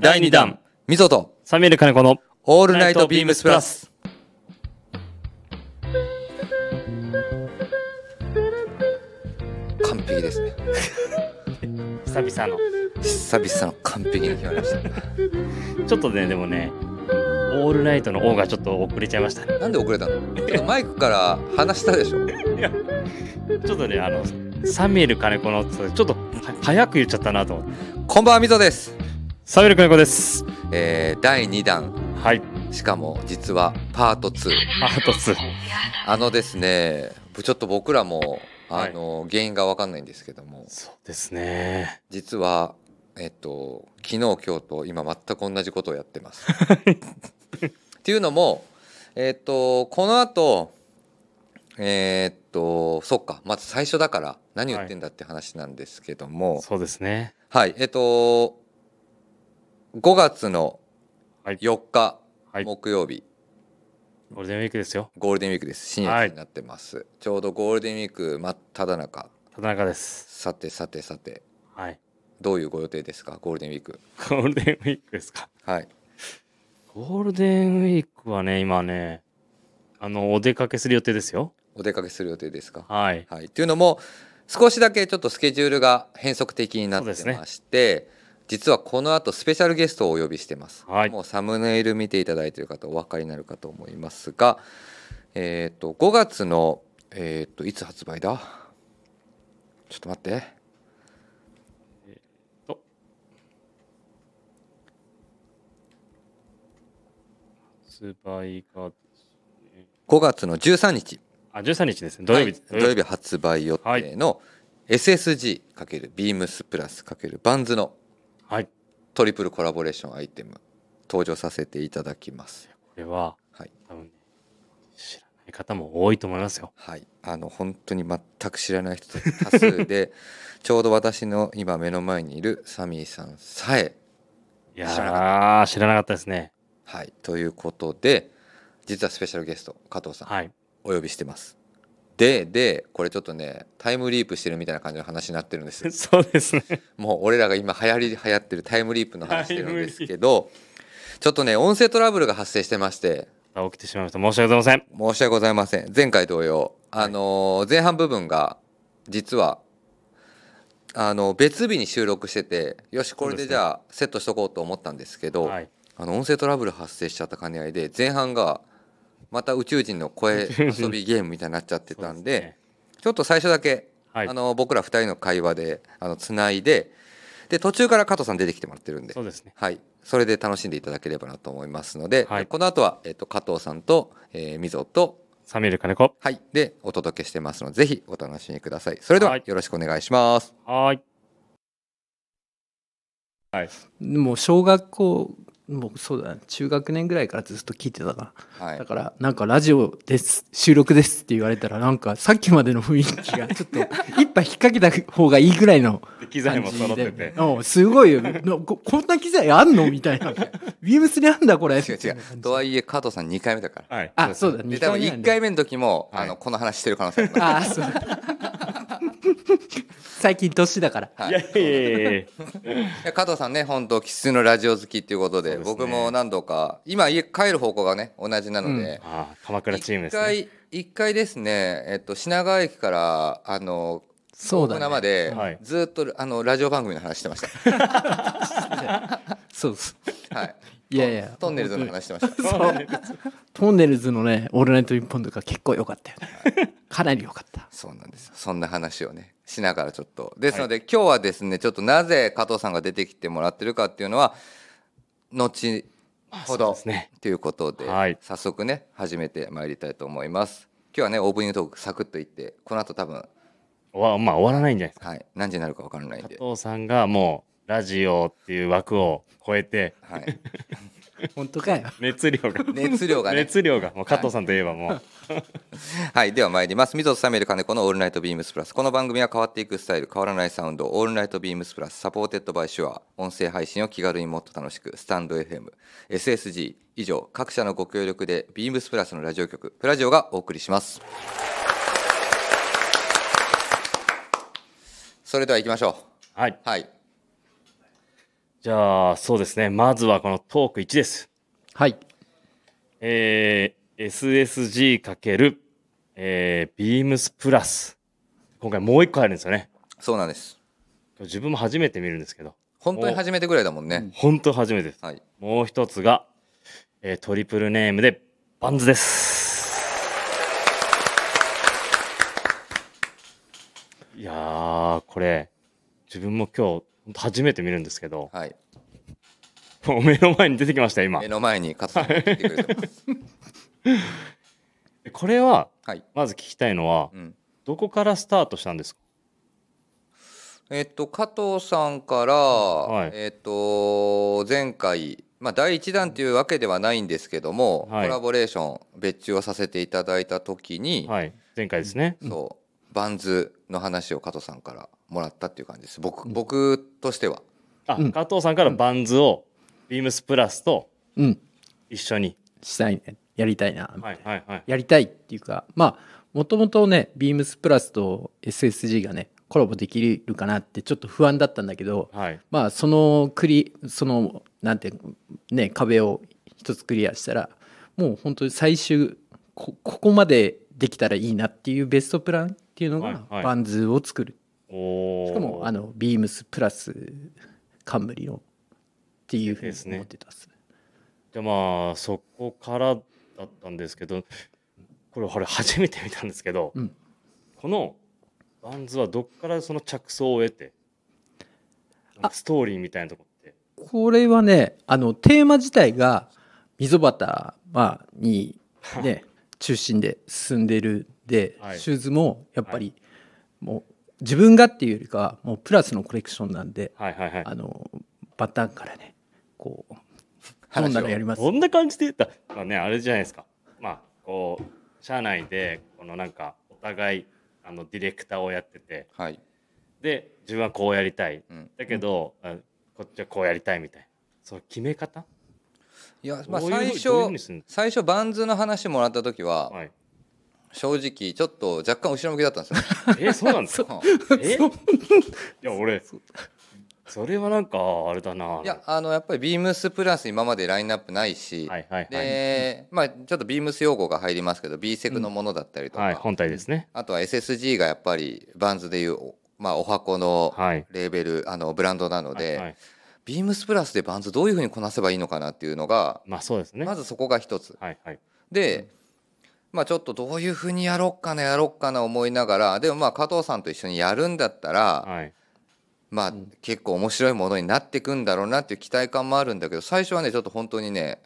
第2弾、みぞと、サミュエル金子のオールナイトビームスプラス。完璧ですね。久々の。久々の完璧に決まりました。ちょっとね、でもね、オールナイトの O がちょっと遅れちゃいましたね。なんで遅れたの？マイクから話したでしょちょっとね、あの、サミュエル金子のちょっとは早く言っちゃったなと思って。こんばんは、みぞです。サミュエル金子です。えー、第2弾、はい。しかも実はパート2。パート2。あのですね、ちょっと僕らも、あの、原因がわかんないんですけども、そうですね。実は、えっと、昨日今日と今全く同じことをやってます。っていうのも、えっと、この後、えっと、そっか、まず最初だから何言ってんだって話なんですけども、そうですね。はい、えっと、5月のはい4日、はい木曜日、ゴールデンウィークですよ。ゴールデンウィークです。深夜になってます。ちょうどゴールデンウィーク真っ只中。ただ中です。さてさてさて、はい。どういうご予定ですか、ゴールデンウィーク。ゴールデンウィークですか？はい。ゴールデンウィークはね、今ね、あの、お出かけする予定ですよ。お出かけする予定ですか？はい。はい。っていうのも、少しだけちょっとスケジュールが変則的になってまして、実はこの後スペシャルゲストをお呼びしてます。はいもうサムネイル見ていただいている方お分かりになるかと思いますが、えっ、と5月のえっ、といつ発売だ？ちょっと待って。と発売が、5月の13日、あ、13日ですね。土曜日。はい土曜日発売予定の SSG× ビームスプラス×バンズのはい。トリプルコラボレーションアイテム登場させていただきます。これは、はい。多分ね、知らない方も多いと思いますよ。はい、あの本当に全く知らない人多数で ちょうど私の今目の前にいるサミーさんさえいや知らー、知らなかったですね。はいということで実はスペシャルゲスト加藤さんはい。お呼びしてますででこれちょっとねタイムリープしてるみたいな感じの話になってるんですよ そうですね。もう俺らが今流行り流行ってるタイムリープの話してるんですけどちょっとね音声トラブルが発生してまして起きてしまいました。申し訳ございません。申し訳ございません前回同様あのー前半部分が実はあの別日に収録しててよしこれでじゃあセットしとこうと思ったんですけどはい。あの音声トラブル発生しちゃった兼ね合いで前半がまた宇宙人の声 遊びゲームみたいになっちゃってたんでちょっと最初だけ、はいあの僕ら2人の会話であのつないでで途中から加藤さん出てきてもらってるんでそうですね。はい、それで楽しんでいただければなと思いますので、はいこの後は、えっと加藤さんと、えー、みぞと、サミュエル金子。はい、でお届けしてますのでぜひお楽しみくださいそれでははいよろしくお願いします、はーい。はい。もう小学校もうそうだね。中学年ぐらいからずっと聞いてたから、はい。だからなんかラジオです収録ですって言われたらなんかさっきまでの雰囲気がちょっと 一杯引っ掛けた方がいいぐらいの機材も揃ってて。うんすごいよ。なここんな機材あんのみたいな。ビームスにあんだこれ。違う違う。とはいえ加藤さん2回目だから。はい。あそうだ。で多分二回目なん1回目の時も、はいあのこの話してる可能性あります。あそう最近年だから。はい。いやいやいやいや加藤さんね本当生粋のラジオ好きっていうことでそうですね。僕も何度か今家帰る方向がね同じなので、あー鎌倉チーム一ですね。回一回ですね、えっと、品川駅からあのそうだ大船まねで、はい。ずっとあのラジオ番組の話してました。そうです。はい。いやいや。トンネルズの話してました。そうトンネルズのね「オールナイトニッポン」とか結構良かったよね。かなり良かった。そうなんですよ。そんな話をねしながらちょっとですので、今日はですねちょっとなぜ加藤さんが出てきてもらってるかっていうのは後ほどね。ということで、はい早速ね始めてまいりたいと思います。今日はねオープニングトークサクッといってこの後多分おわまあ終わらないんじゃないですか。はい何時になるかわからないんで。加藤さんがもうラジオっていう枠を超えてはい。本当かよ熱量が熱量がね。熱量がもう加藤さんといえばもう はい、では参ります。 MZOとサミュエル金子の All Night BEAMS+。この番組は変わっていくスタイル、変わらないサウンド、 All Night BEAMS+、supported by Shure、音声配信を気軽にもっと楽しく、 stand.fm、SSG、以上、各社のご協力で、 BEAMS+ のラジオ局、プラジオがお送りします。それでは行きましょはい。う。はい。じゃあ、そうですね。まずはこのトーク1です。はいえー、SSG× えー、ビームスプラス。今回もう一個あるんですよね。そうなんです自分も初めて見るんですけど、本当に初めてぐらいだもんね、本当初めてです。はいもう一つが、えートリプルネームでバンズです。いやー、これ、自分も今日、初めて見るんですけど、はい。もう目の前に出てきました、今。目。の前に加藤さんが来てくれてます。これは、はい、まず聞きたいのは、うん、どこからスタートしたんですか？えっと加藤さんから、はい。えっと前回まあ第一弾というわけではないんですけども、はい。コラボレーション別注をさせていただいた時に、はい、前回ですね。そうバンズの話を加藤さんからもらったっていう感じです。僕僕としては。あ、うん。加藤さんからバンズを、ビームスプラスとうん。一緒に。したいね。やりたいな、はいはいはい。やりたいっていうかまあもともとねビームスプラスと SSG がねコラボできるかなってちょっと不安だったんだけどはい。まあそのクリそのなんてね壁を一つクリアしたらもう本当に最終こここまでできたらいいなっていうベストプランっていうのがはいはい。バンズを作る、おー。しかもあのビームスプラス冠のっていうふうに思ってたっす。でまあそこからだったんですけどこれこれ初めて見たんですけど、うん。このバンズはどっからその着想を得てストーリーみたいなとこって？これはねあのテーマ自体が溝端、まあ、にね 中心で進んでるで、はい。シューズもやっぱり、もう自分がっていうよりかはもうプラスのコレクションなんで、はいはいはい。あのバターンからねこう飲んだらやります。どんな感じで言った？まあねあれじゃないですか。まあこう社内でこのなんかお互いあのディレクターをやってて。はい、で自分はこうやりたい。うん、だけど、あこっちはこうやりたいみたいな。その決め方？いやまあ最初最初バンズの話もらった時ははい正直ちょっと若干後ろ向きだったんですよ えそうなんですか？う。んえいや俺それはなんかあれだな。いやあのやっぱりビームスプラス今までラインナップないし、はいはいはい、で、まあちょっとビームス用語が入りますけど B セクのものだったりとか、はい、本体ですね。あとは SSG がやっぱりバンズでいう、おまあ、お箱のはい。レーベルあのブランドなので、はいはい。ビームスプラスでバンズどういうふうにこなせばいいのかなっていうのがまあそうですね。まずそこが一つ。はいはい。で、まあちょっとどういうふうにやろっかなやろっかな思いながらでもまあ加藤さんと一緒にやるんだったら、はい。まあ結構面白いものになっていくんだろうなっていう期待感もあるんだけど最初はねちょっと本当にね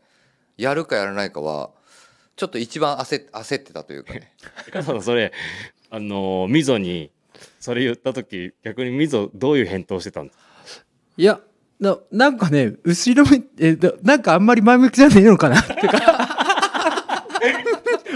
やるかやらないかはちょっと一番焦っ焦ってたというかね。加藤さんそれあのーミゾにそれ言った時逆にミゾどういう返答してたんですか？いやななんかね後ろめえななんかあんまり前向きじゃねえのかなってか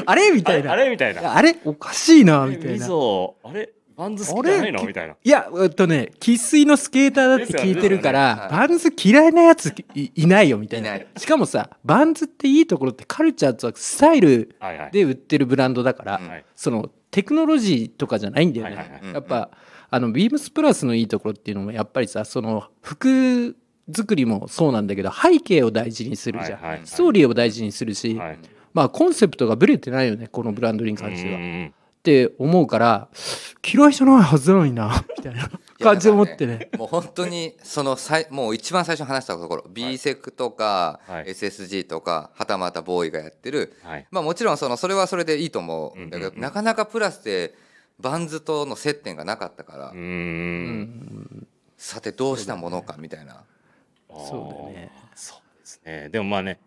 あれみたいな。あれみたいな。あれおかしいなあれミみたいな。ゾあれバンズ好きじゃないの？みたいな。いやえっとね生粋のスケーターだって聞いてるから、バンズ嫌いなやついいないよみたいな。しかもさバンズっていいところってカルチャーとスタイルで売ってるブランドだから、そのテクノロジーとかじゃないんだよね、やっぱあのビームスプラスのいいところっていうのもやっぱりさその服作りもそうなんだけど背景を大事にするじゃん、ストーリーを大事にするし、はいまあコンセプトがブレてないよねこのブランドに関しては。って思うから嫌いじゃないはずなのにな みたいな感じで思ってね。もう本当にそのさいもう一番最初に話したところ B セクとかはい。SSG とかはたまたボーイがやってる。はい。まあもちろんそのそれはそれでいいと思うんだけうんうんうん。どなかなかプラスでバンズとの接点がなかったから。さてどうしたものかみたいな。そうだよねそうですね。でもまあね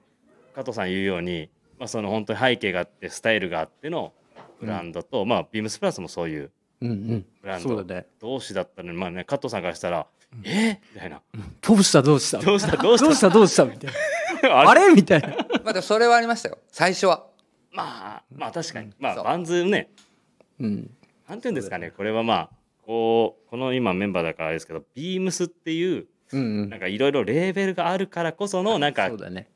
加藤さん言うように、まあ、その本当に背景があってスタイルがあってのブランドと、まあビームスプラスもそういううんうん。ブランド。同士だったのにまあね加藤さんからしたら「え？ーみたいな。どうしたどうした？どうした？どうした？どうしたどうした？みたいな。ああれ？みたいな。まあでもそれはありましたよ。最初は。まあまあ確かに。まあバンズね。うん。なんていうんですかねこれは。まあこうこの今メンバーだからあれですけどビームスっていううんうん。なんかいろいろレーベルがあるからこそのなんかそうだね。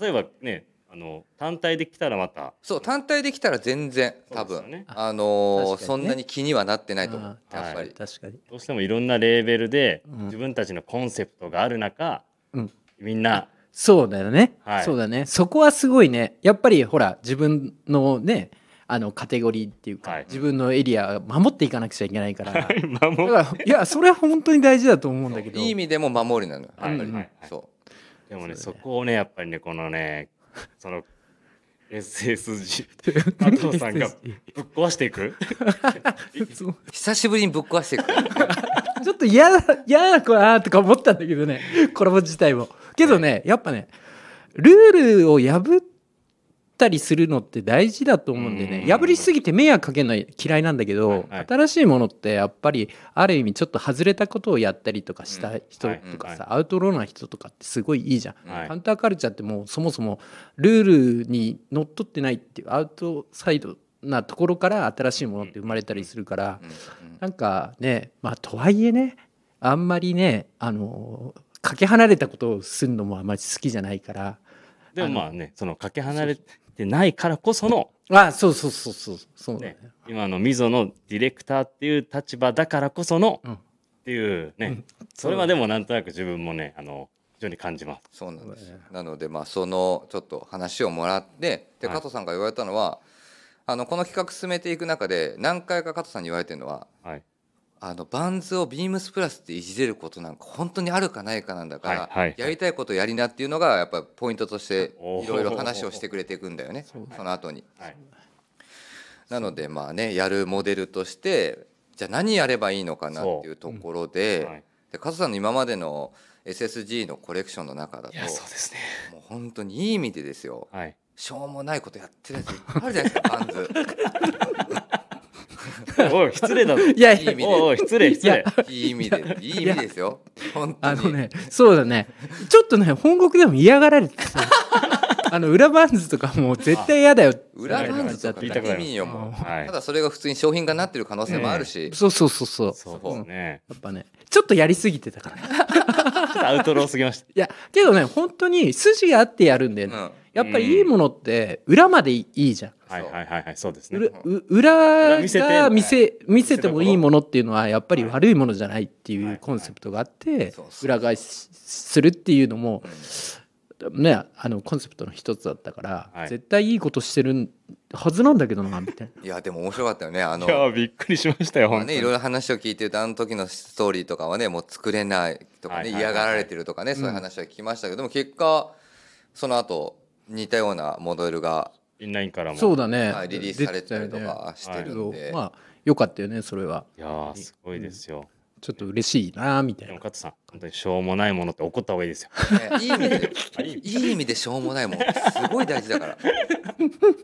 例えばねあの単体で来たらまた。そう単体できたら全然多分、そうですよね。あのー確かにね。そんなに気にはなってないと思う。あーやっぱり、確かに。どうしてもいろんなレーベルでうん。自分たちのコンセプトがある中、うん。みんな。そうだよね、はい。そうだね。そこはすごいね。やっぱりほら自分のねあのカテゴリーっていうか、はい。自分のエリア守っていかなくちゃいけないから。だか守るらいやそれは本当に大事だと思うんだけど。いい意味でも守りなのよ、はいやっぱりはいはい。そでもねそだね。そうこをねやっぱりねこのねその SSG 加藤さんがぶっ壊していく？久しぶりにぶっ壊していく。ちょっと嫌だ嫌な子だなとか思ったんだけどね。コラボ自体も。けどねやっぱねルールを破ったりするのって大事だと思うんでね。うん。破りすぎて迷惑かけるの嫌いなんだけど、新しいものってやっぱりある意味ちょっと外れたことをやったりとかした人はいとかさ、はいアウトローな人とかってすごいいいじゃん、はい。カウンターカルチャーってもうそもそもルールにのっとってないっていうアウトサイドなところから新しいものって生まれたりするから、なんかねまあとはいえねあんまりねあのかけ離れたことをするのもあんまり好きじゃないからでもまあねそのかけ離れてないからこそのあそうそうそうそうそうだね。ね今の溝のディレクターっていう立場だからこそのうん。っていうね、うん。それはでもなんとなく自分もねあの非常に感じます。そうなんです。なのでまあそのちょっと話をもらってではい。加藤さんが言われたのは、あのこの企画進めていく中で何回か加藤さんに言われてるのははい、あのバンズをビームスプラスっていじれることなんか本当にあるかないかなんだから、はいはいやりたいことやりなっていうのがやっぱポイントとしてい。ろいろ話をしてくれていくんだよね。その後に。はい。なのでまあねやるモデルとしてじゃあ何やればいいのかなっていうところで,、はい。で加藤さんの今までの SSG のコレクションの中だとそうですね。もう本当にいい意味でですよ。はい。しょうもないことやってるやついっぱいあるじゃないですかバンズ おい失礼だぞ。いやいや。いい意味おいおい失礼失礼。いい意味でいい意味ですよ。本当に。あのねそうだね。ちょっとね本国でも嫌がられてた。あの裏バンズとかもう絶対嫌だよ。裏バンズとか言いたくなります意味よもうはい。ただそれが普通に商品化になってる可能性もあるし、そうそうそうそう。そうですね。やっぱねちょっとやりすぎてたから。ね ちょっとアウトローすぎました。いやけどね本当に筋があってやるんだよね、うんやっぱりいいものって裏までいいじゃん。はいはいはいはいそう。ですね。裏う裏見せてが見せ見せてもいいものっていうのはやっぱり悪いものじゃないっていはい。うコンセプトがあって裏返しするっていうのもねあのコンセプトの一つだったからはい。絶対いいことしてるはずなんだけどなみたいな。いやでも面白かったよねあのいやびっくりしましたよ。ねいろいろ話を聞いてるとあの時のストーリーとかはねもう作れないとかねはいはいはいはい。嫌がられてるとかねそういう話は聞きましたけども結果その後似たようなモデルがインラインからも。そうだねはいリリースされたりとかしてけるんでどまあよかったよねそれはいやーすごいですよ。ちょっと嬉しいなみたいな。さん本当にしょうもないものって怒った方がいいですよ。ねいい意味でいい意味。でしょうもないもんすごい大事だから。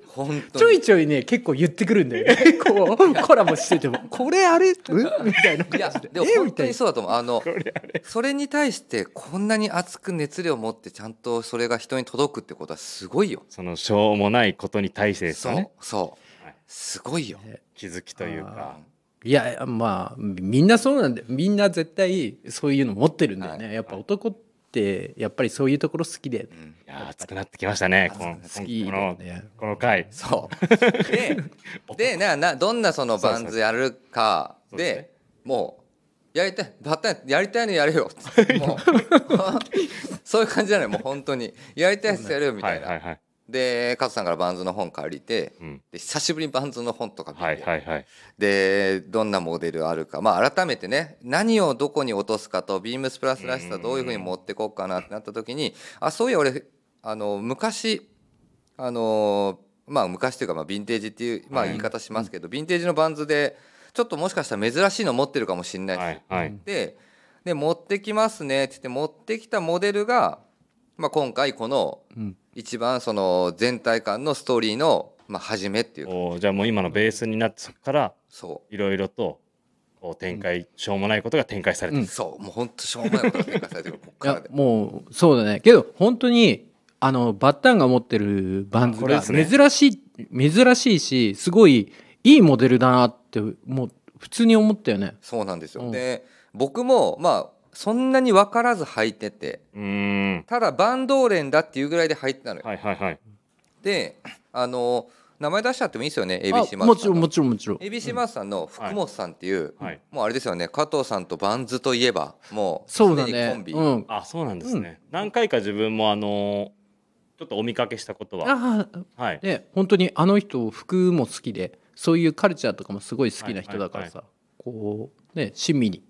本当に。ちょいちょいね結構言ってくるんだよね。こうコラボしてても。これあれ？うんみたいないやででも本当にそうだと思う。あのこれあれ？それに対してこんなに熱く熱量を持ってちゃんとそれが人に届くってことはすごいよ。そのしょうもないことに対してですそうよね。そうはい。すごいよ。気づきというか。いやまあみんなそうなんだよみんな絶対そういうの持ってるんだよね、はい。やっぱ男ってやっぱりそういうところ好きで、うん。いやー熱くなってきましたね。この好きこのだよね。この回。そう。ででななどんなそのバンズやるか。ですね。でもうやりたいバッタンやりたいのやれよ。もう。そういう感じじゃないもう本当に。やりたいやつやるよみたいな、はいはいはい。で加藤さんからバンズの本借りてうん。で久しぶりにバンズの本とか見て、はいはいはい。でどんなモデルあるか、まあ、改めてね何をどこに落とすかとビームスプラスらしさどういうふうに持ってこうかなってなった時にあそういや俺あの昔あのまあ昔というかまあヴィンテージっていう、まあ、はい言い方しますけど、ヴィンテージのバンズでちょっともしかしたら珍しいの持ってるかもしれないし、はいはい。でで持ってきますねって言って持ってきたモデルが、まあ、今回このうん一番その全体感のストーリーの、まあ、始めっていうか。おーじゃあもう今のベースになってそこからそう。いろいろとこう展開、しょうもないことが展開されてる、うんそう。もう本当しょうもないことが展開されてる。こっいやからでもうそうだね。けど本当にあのバッタンが持ってるバンズがこれですね。珍しい、珍しいしすごいいいモデルだなってもう普通に思ったよね。そうなんですよ、うん。で僕もまあそんなに分からず履いててただバンドーレンだっていうぐらいで履いてたのよ、はいはいはい。であの名前出しちゃってもいいですよねあ ABC マもちろんもちろんもちろん。ABC マースさんの福本さんっていう、はい。もうあれですよね加藤さんとバンズといえばもうそうだすでにコンビ、ねうん。あそうなんですね、何回か自分もあのちょっとお見かけしたことは。はい。ね本当にあの人服も好きでそういうカルチャーとかもすごい好きな人だからさ、こうね親身に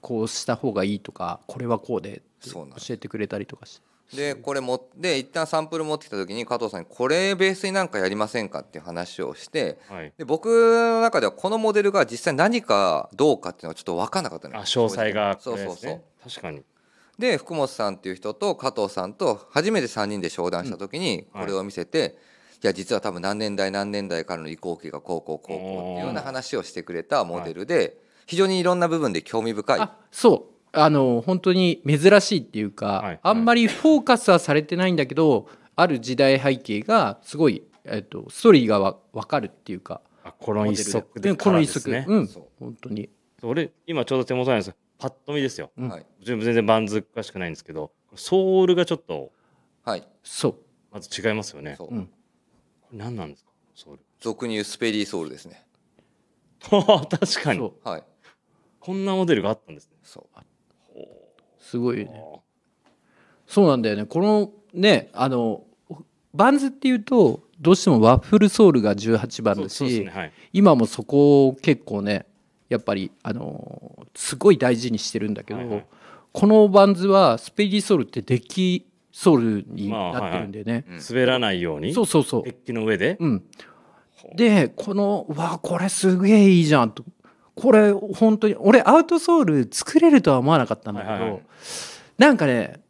こうした方がいいとかこれはこうで教えてくれたりとかして。でこれもで一旦サンプル持ってきた時に加藤さんにこれベースになんかやりませんかっていう話をしてはい。で僕の中ではこのモデルが実際何かどうかっていうのはちょっと分かんなかったのよ。あ詳細が。こそうそうそう。確かに。で福本さんっていう人と加藤さんと初めて3人で商談した時にうん。これを見せて、い、や実は多分何年代何年代からの移行期がこうこうこうこうっていうような話をしてくれたモデルで非常にいろんな部分で興味深い。あそう。あの本当に珍しいっていうか、はいあんまりフォーカスはされてないんだけどある時代背景がすごい、えっと、ストーリーがわ分かるっていうか。あこの一足うで。かんこの一足、うんそう。本当に。俺今ちょうど手元にあるんですパッと見ですよ。うん。はい、全然バンズ詳しくないんですけどソールがちょっとはい、そう。まず違いますよね。そう、うん。これ何なんですか？ソール。俗に言うスペリーソールですね。確かに。そう。はいこんなモデルがあったんですね。そう。すごいよね。そうなんだよね。このねあのバンズっていうとどうしてもワッフルソールが18番だし、ねはい。今もそこを結構ねやっぱりあのすごい大事にしてるんだけど、はいはい。このバンズはスペディソールってデッキソールになってるんでね、うん。滑らないようにそうそうそう。デッキの上で。うん、でこのうわこれすげえいいじゃんとこれ本当に俺アウトソール作れるとは思わなかったんだけど、はいはいはい。なんかね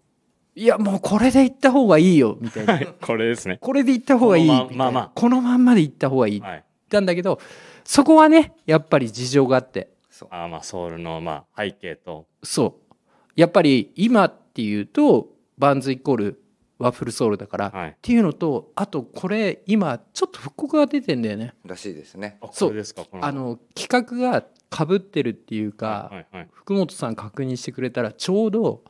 いやもうこれで行った方がいいよみたいな。はいこれですね。これで行った方がいいこのままま。このまんまで行った方がいいってはい言ったんだけどそこはねやっぱり事情があって。そう。あーまあソールのまあ背景と。そう。やっぱり今っていうと VANS イコールワッフルソールだから、はい。っていうのとあとこれ今ちょっと復刻が出てんだよね。らしいですね。あそう。ですかこの。あの企画がかぶってるっていうか、はいはい福本さん確認してくれたらちょうど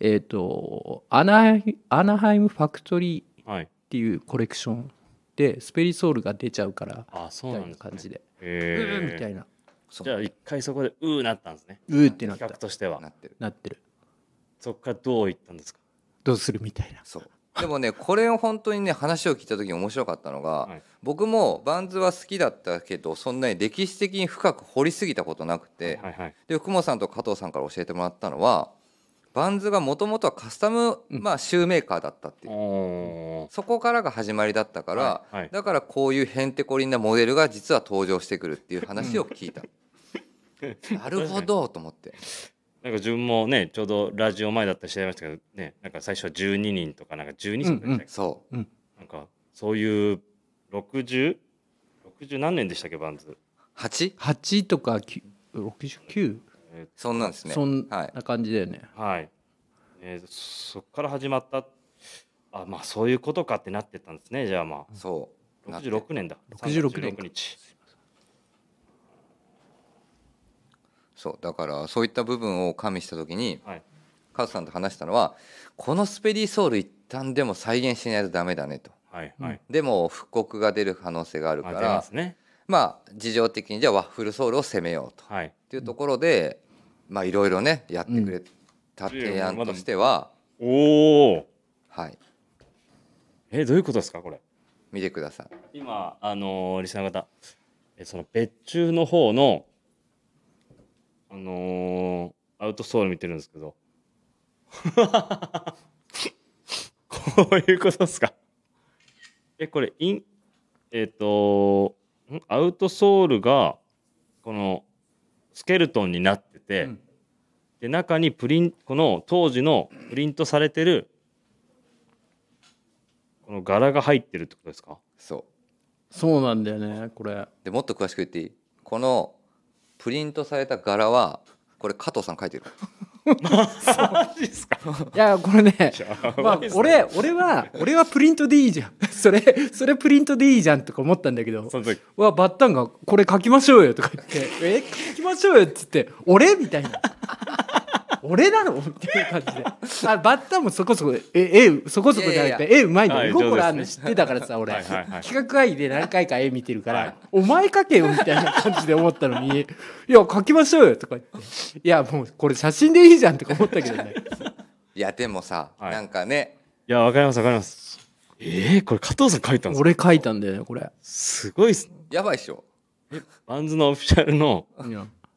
えっ、とアナ Anaheim Factory はい。っていうコレクションでスペリソールが出ちゃうからあそうみたないんですね。な感じで、うへー。ーみたいな。じゃあ一回そこでうーなったんですね。うーってなった。企画としては。なってる。なってる。そこからどういったんですか？どうするみたいな。そうでもねこれを本当にね話を聞いた時に面白かったのが、はい。僕もバンズは好きだったけどそんなに歴史的に深く掘りすぎたことなくて、はいはいで福本さんと加藤さんから教えてもらったのはバンズがもともとはカスタム、まあ、シューメーカーだったっていう、おー。そこからが始まりだったから、はいはい。だからこういうへんてこりんなモデルが実は登場してくるっていう話を聞いた。なるほどと思ってなんか自分もねちょうどラジオ前だったりしてましたけどねなんか最初は12人とかなんか12人とかでしたっけ？そなんかそういう6060何年でしたっけバンズ？う 8? 8とか9 69えそんなんですね。そんはい。な感じだよね、ーはい、えーそっから始まったあまあそういうことかってなってたんですねじゃあまそう。あ66年だ。66年36日そうだからそういった部分を加味した時にはい。カズさんと話したのはこのスペリーソウル一旦でも再現しないとダメだねと。はいはい、でも復刻が出る可能性があるからますね。まあ事情的にじゃあワッフルソウルを攻めようと。はい。っていうところでまあいろいろねやってくれた提案としては、おおはい。えどういうことですかこれ？見てください。今あのーリスナーの方えその別注の方のあのーアウトソール見てるんですけど。こういうことですか？えこれインえっ、とん？アウトソールがこのスケルトンになってて、うん。で中にプリンこの当時のプリントされてるこの柄が入ってるってことですか？そう。そうなんだよねこれ。でもっと詳しく言っていい？このプリントされた柄はこれ加藤さん書いてる。マジですか？いやこれねまあ俺俺は俺はプリントでいいじゃん。それそれプリントでいいじゃんとか思ったんだけどその時。うわバッタンがこれ書きましょうよとか言ってえ書きましょうよっつって俺？みたいな俺なの？みたいな感じで。あバッターもそこそこえ絵そこそこじゃなくて絵うまいのはい絵心あるの知ってたからさ俺。はいはいはい。企画会議で何回か絵見てるから、はい。お前描けよみたいな感じで思ったのに「いや描きましょうよ」とか言って「いやもうこれ写真でいいじゃん」とか思ったけどね。いやでもさ、はい。なんかね。いやわかりますわかります。えー、これ加藤さん書いたんですか？俺描いたんだよねこれ。すごいっす。やばいっしょ。バンズのオフィシャルの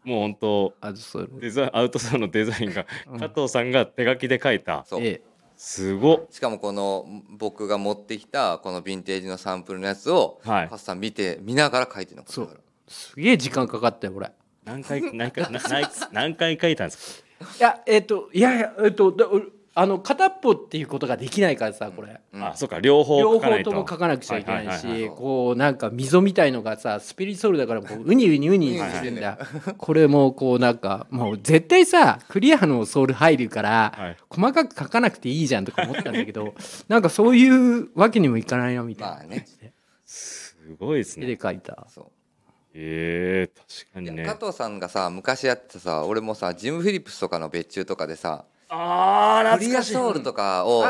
もう本当あそうデザインアウトソーのデザインがうん。加藤さんが手書きで書いた。そう、えすごっ。しかもこの僕が持ってきたこのヴィンテージのサンプルのやつを、はい。カスさん見て見ながら書いてるのそう。これすげえ時間かかったよ俺何回何回な何何回書いたんですか？いやえっ、といやいやえっ、とだ俺あの片っぽっていうことができないからさこれ、うん。あそうか。両方両書かないと。方とも書かなくちゃいけないしはいはいはいはい。こうなんか溝みたいのがさスピリソールだからこうウニウニウニしてんだ、これもこうなんかもう絶対さクリアのソール入るから、はい。細かく書かなくていいじゃんとか思ったんだけど なんかそういうわけにもいかないなみたいなまあね。すごいです絵ねで書いた。そう。えー、確かにね。加藤さんがさ昔やってたさ俺もさジム・フィリップスとかの別注とかでさあークリアソールとかを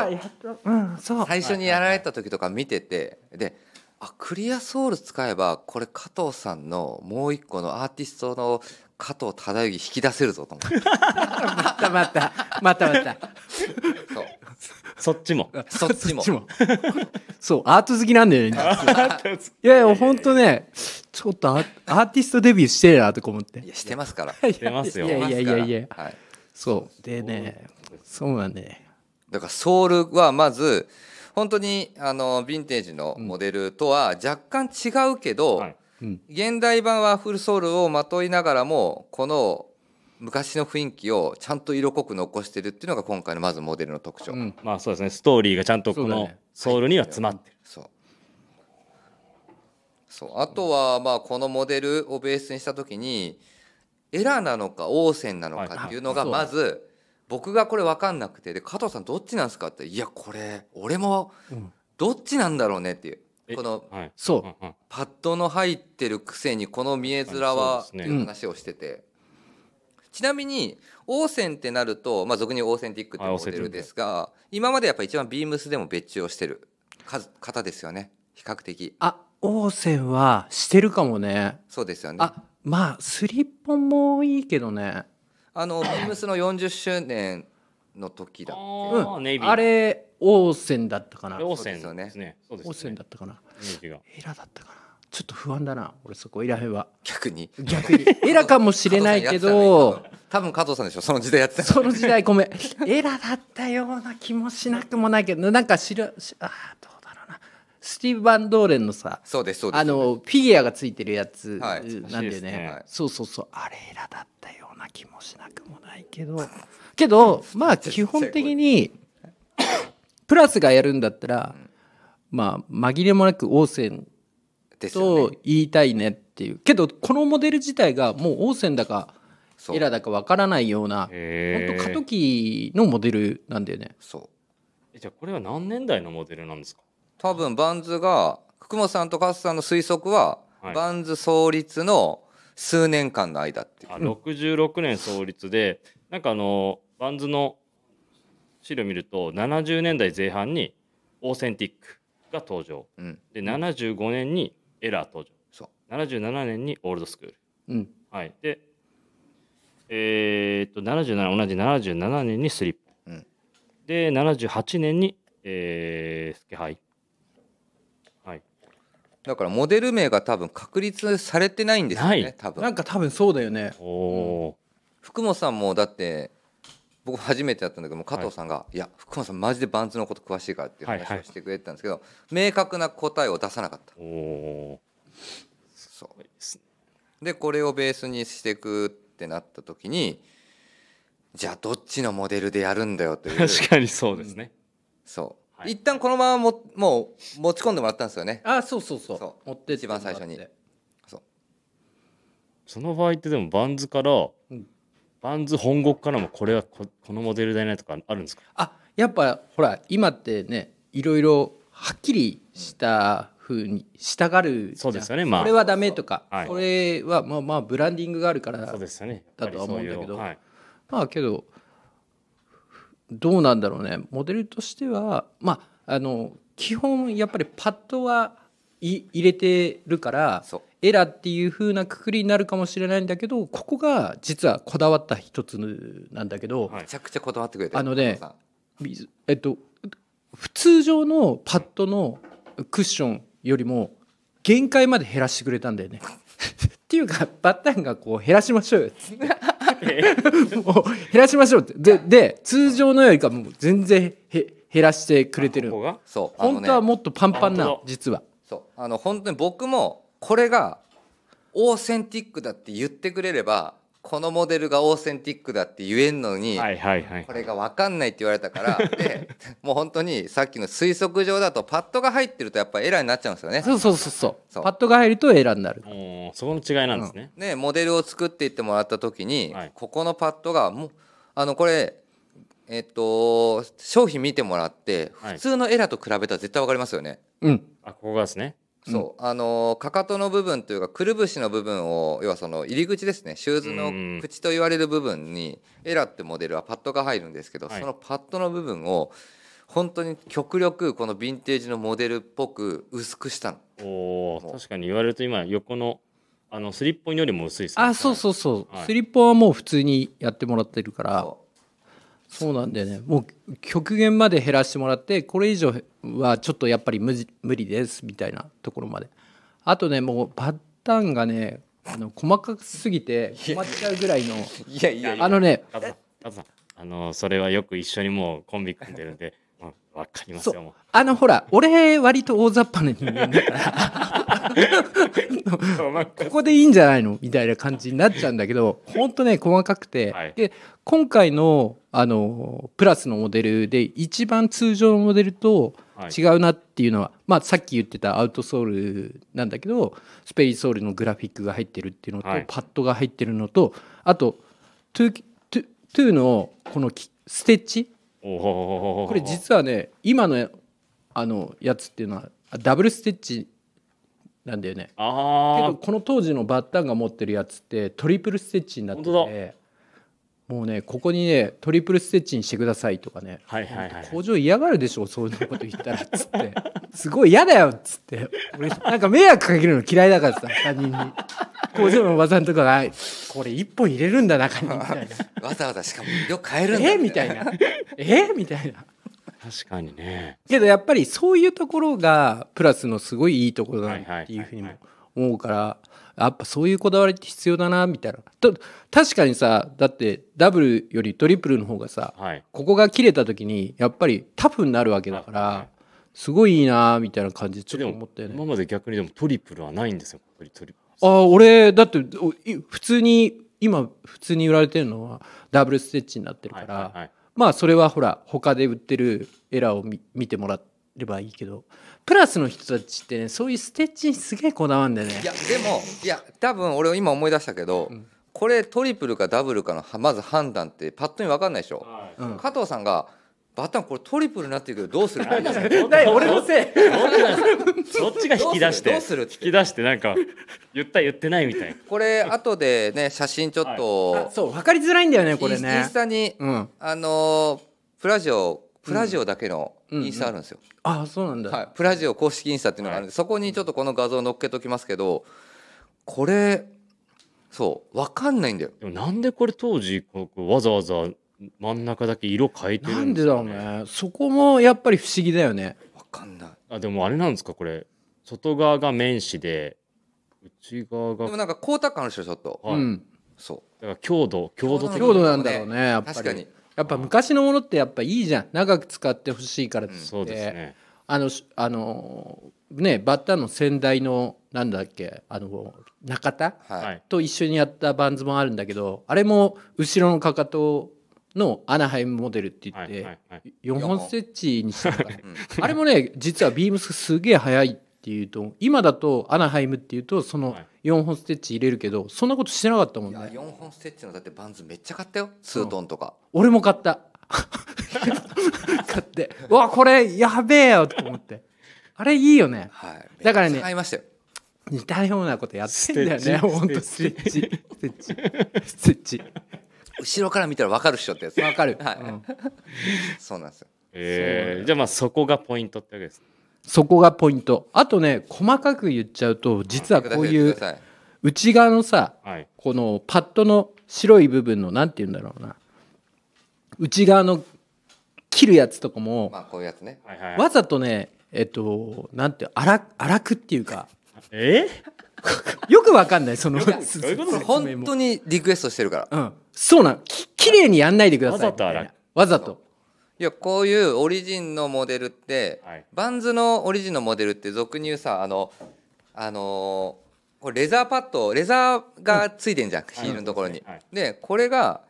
最初にやられた時とか見ててであクリアソール使えばこれ加藤さんのもう一個のアーティストの加藤忠之引き出せるぞと思って またまたまたまた。そう。そっちも。そっちも。そ うアート好きなんだよね。いやいや本当ねちょっとアアーティストデビューしてえなとか思って。いやしてますから。出ますよ。いやいやいやいや。はい、そう。でねそう。なんね。だからソールはまず本当にあのヴィンテージのモデルとは若干違うけど、はい。うん。現代版はフルソールをまといながらもこの昔の雰囲気をちゃんと色濃く残してるっていうのが今回のまずモデルの特徴、うん。まあそうですね。ストーリーがちゃんとこのソウルには詰まってる、そう。そう。あとはまあこのモデルをベースにした時にエラーなのかオーセンなのかっていうのがはいまず僕がこれ分かんなくてで加藤さんどっちなんですかっていやこれ俺もうん。どっちなんだろうねっていう。えこのはい。そう。パッドの入ってるくせにこの見え面はっていう話をしてて、ちなみにオーセンってなると、まあ、俗にオーセンティックっていうモデルですが今までやっぱ一番ビームスでも別注をしてる数方ですよね。比較的。あ王線はしてるかもね。そうですよね。あまあスリッポンもいいけどね。あの ビームスの40周年の時だっあけーネイビー。あれ王線だったかな。オーでですすね。です王ね線だったかな。エラだったかな。ちょっと不安だな俺そこいらへんは。逆に。逆に。エラかもしれないけど。多分加藤さんでしょ。その時代やってたその時代ごめん。エラだったような気もしなくもないけどなんか知らしあーどスティーブ・バンドーレンのさそうですそうです。あのフィギュアがついてるやつはいなんでねね。はいそうそうそうあれエラだったような気もしなくもないけど。けどまあ基本的にプラスがやるんだったらまあ紛れもなくオーセンですよね。と言いたいねっていう。けどこのモデル自体がもうオーセンだかそう。エラだかわからないような本当過渡期のモデルなんだよね。そう。えじゃあこれは何年代のモデルなんですか？多分バンズが福本さんとカスさんの推測は、はい。バンズ創立の数年間の間っていう。あ66年創立でなんかあのバンズの資料見ると70年代前半にオーセンティックが登場。うん。で75年にエラー登そう。場77年にオールドスクール。うん。はい。でえーっと77同じ77年にスリップ、うん。で78年に、えースケハイ。はいだからモデル名が多分確立されてないんですよね多分。なんか多分そうだよね。おお福本さんもだって僕初めてやったんだけども加藤さんが、い、や福本さんマジでバンズのこと詳しいからっていうはいはい話をしてくれてたんですけど、明確な答えを出さなかった。そう。でこれをベースにしていくってなった時にじゃあどっちのモデルでやるんだよという。確かにそうですね、そう、はい。一旦このままももう持ち込んでもらったんですよね。あそうそうそう。そう。持ってって一番最初に。もらってその場合ってでもバンズから、うん。バンズ本国からもこれはここのモデルだよねとかあるんですか？あやっぱほら今ってねいろいろはっきりした風にしたがるそうですよねまあ。これはダメとか、はい。これはまあまあブランディングがあるからそうですよね。だとは思うんだけど。はい、まあけどどうなんだろうね。モデルとしてはまああの基本やっぱりパッドはい入れてるからエラーっていう風なくくりになるかもしれないんだけどここが実はこだわった一つなんだけど、はい。めちゃくちゃこだわってくれてあのねえっと普通常のパッドのクッションよりも限界まで減らしてくれたんだよね。っていうかバッタンがこう減らしましょうよ。っつってもう減らしましょうって。でで通常のよりかもう全然へ減らしてくれてる。ここが？そうあのね。本当はもっとパンパンな実は。そう。あの本当に僕もこれがオーセンティックだって言ってくれればこのモデルがオーセンティックだって言えんのに、はいはいはい。これが分かんないって言われたから でもう本当にさっきの推測上だとパッドが入ってるとやっぱエラーになっちゃうんですよね。そうそうそうそう。そう。パッドが入るとエラーになる。そこの違いなんですね、ねモデルを作っていってもらった時に、はい。ここのパッドがもうあのこれえっと商品見てもらってはい。普通のエラーと比べたら絶対分かりますよね。うん。あここがですねそう。あのかかとの部分というかくるぶしの部分を要はその入り口ですね。シューズうんの口と言われる部分にエラってモデルはパッドが入るんですけど、はい。そのパッドの部分を本当に極力このヴィンテージのモデルっぽく薄くしたの。お確かに言われると今横のあのスリッポンよりも薄いですね。あそうそうそう、はい。スリッポンはもう普通にやってもらってるから。そそうなんだよね。もう極限まで減らしてもらってこれ以上はちょっとやっぱり無理無理ですみたいなところまで。あとねもうバッタンがねあの細かすぎて困っちゃうぐらいのういやいやいや。あのねあのそれはよく一緒にもうコンビ組んでるんで、うん、分かりますよもう。あのほら俺割と大雑把な人間だからここでいいんじゃないの？みたいな感じになっちゃうんだけどほんとね細かくて、はい。で今回のあのプラスのモデルで一番通常のモデルとはい。違うなっていうのは、まあ、さっき言ってたアウトソールなんだけどスペイソールのグラフィックが入ってるっていうのと、はい。パッドが入ってるのとあとトゥトゥトゥのこのきステッチ？これ実はね今のあのやつっていうのはダブルステッチなんだよね。けあどあこの当時のバッタンが持ってるやつってトリプルステッチになって本てもうねここにねトリプルステッチにしてくださいとかね。はいはいはい。工場嫌がるでしょそういうこと言ったらっつって。すごい嫌だよっつって。俺なんか迷惑かけるの嫌いだからさ他人に。工場のおばさんとかが「これ一本入れるんだ中に」みたいな。わざわざしかも色変え「るんだえみたいな「えみたいな。確かにね。けどやっぱりそういうところがプラスのすごいいいところだなっていうふうにも思うからやっぱそういうこだわりって必要だなみたいな。と確かにさだってダブルよりトリプルの方がさはい。ここが切れた時にやっぱりタフになるわけだかはいはらすごいいいなみたいな感じでちょっと思ったよね。今まで逆にでもトリプルはないんですよああ俺だって普通に今普通に売られてるのはダブルステッチになってるから、はいはいはいまあそれはほら他で売ってるエラーを見見てもらえればいいけど。プラスの人たちってねそういうステッチにすげえこだわるんだよね。いやでもいや多分俺今思い出したけど、これトリプルかダブルかのはまず判断ってパッとに分かんないでしょ、うん。加藤さんが「バッタンこれトリプルになってるけどどうする?」俺のせい。どっちが引き出してどうする？引き出してなんか言った言ってないみたいな。これ後でね写真ちょっと、あそう分かりづらいんだよねこれインインねスタに、うん。あのープラジオプラジオだけのインスタあるんですよ、あそうなんだ、はい、プラジオ公式インスタっていうのがあるんで、そこにちょっとこの画像載っけときますけどこれそう分かんないんだよ。でもなんでこれ当時こうわざわざ真ん中だけ色変えてるなんんでだろうね。ねそこもやっぱり不思議だよね。分かんない。あでもあれなんですかこれ。外側が面紙で内側がでもなんか光沢感あるでしょちょっと、はい。うん。そだから強度強度的強度なんだろうね。やっぱり。確かに。やっぱ昔のものってやっぱいいじゃん。長く使ってほしいからっつって、そうですね。あのしあのねバッターの先代のなんだっけあの中田うはい、はい。と一緒にやったバンズもあるんだけどあれも後ろのかかとのアナハイムモデルって言って、はいはいはい。4本ステッチにしたのか あれもね実はビームスすげえ速いっていうと今だとアナハイムっていうとそのはい。4本ステッチ入れるけどそんなことしてなかったもんいやね4本ステッチのだってバンズめっちゃ買ったよ。2トーンとか、俺も買った。買って。うわこれやべえよと思って。あれいいよね。はい。だからねめっちゃ買いましたよ。似たようなことやってんだよステッチ。ねほんとステッチ。ステッチ。ステッチ後ろから見たら分かるっしょってやつ。わかる、はい。うん。そうなんですよ。えー、じゃあまあそこがポイントってわけですそこがポイント。あとね細かく言っちゃうと実はこういうください。内側のさはい。このパッドの白い部分のなんて言うんだろうな。内側の切るやつとかもまあこういうやつね。はいはい。わざとねえっとなんて荒荒くっていうか。え？よくわかんないそのどうい。うこと本当にリクエストしてるから。うんそうなんき綺麗にやんないでください。わざと荒わざと。いやこういうオリジンのモデルって、はい。バンズのオリジンのモデルって俗に言うさあのあのーこれレザーパッドレザーがついてんじゃん、ヒールのところに。はい。でこれが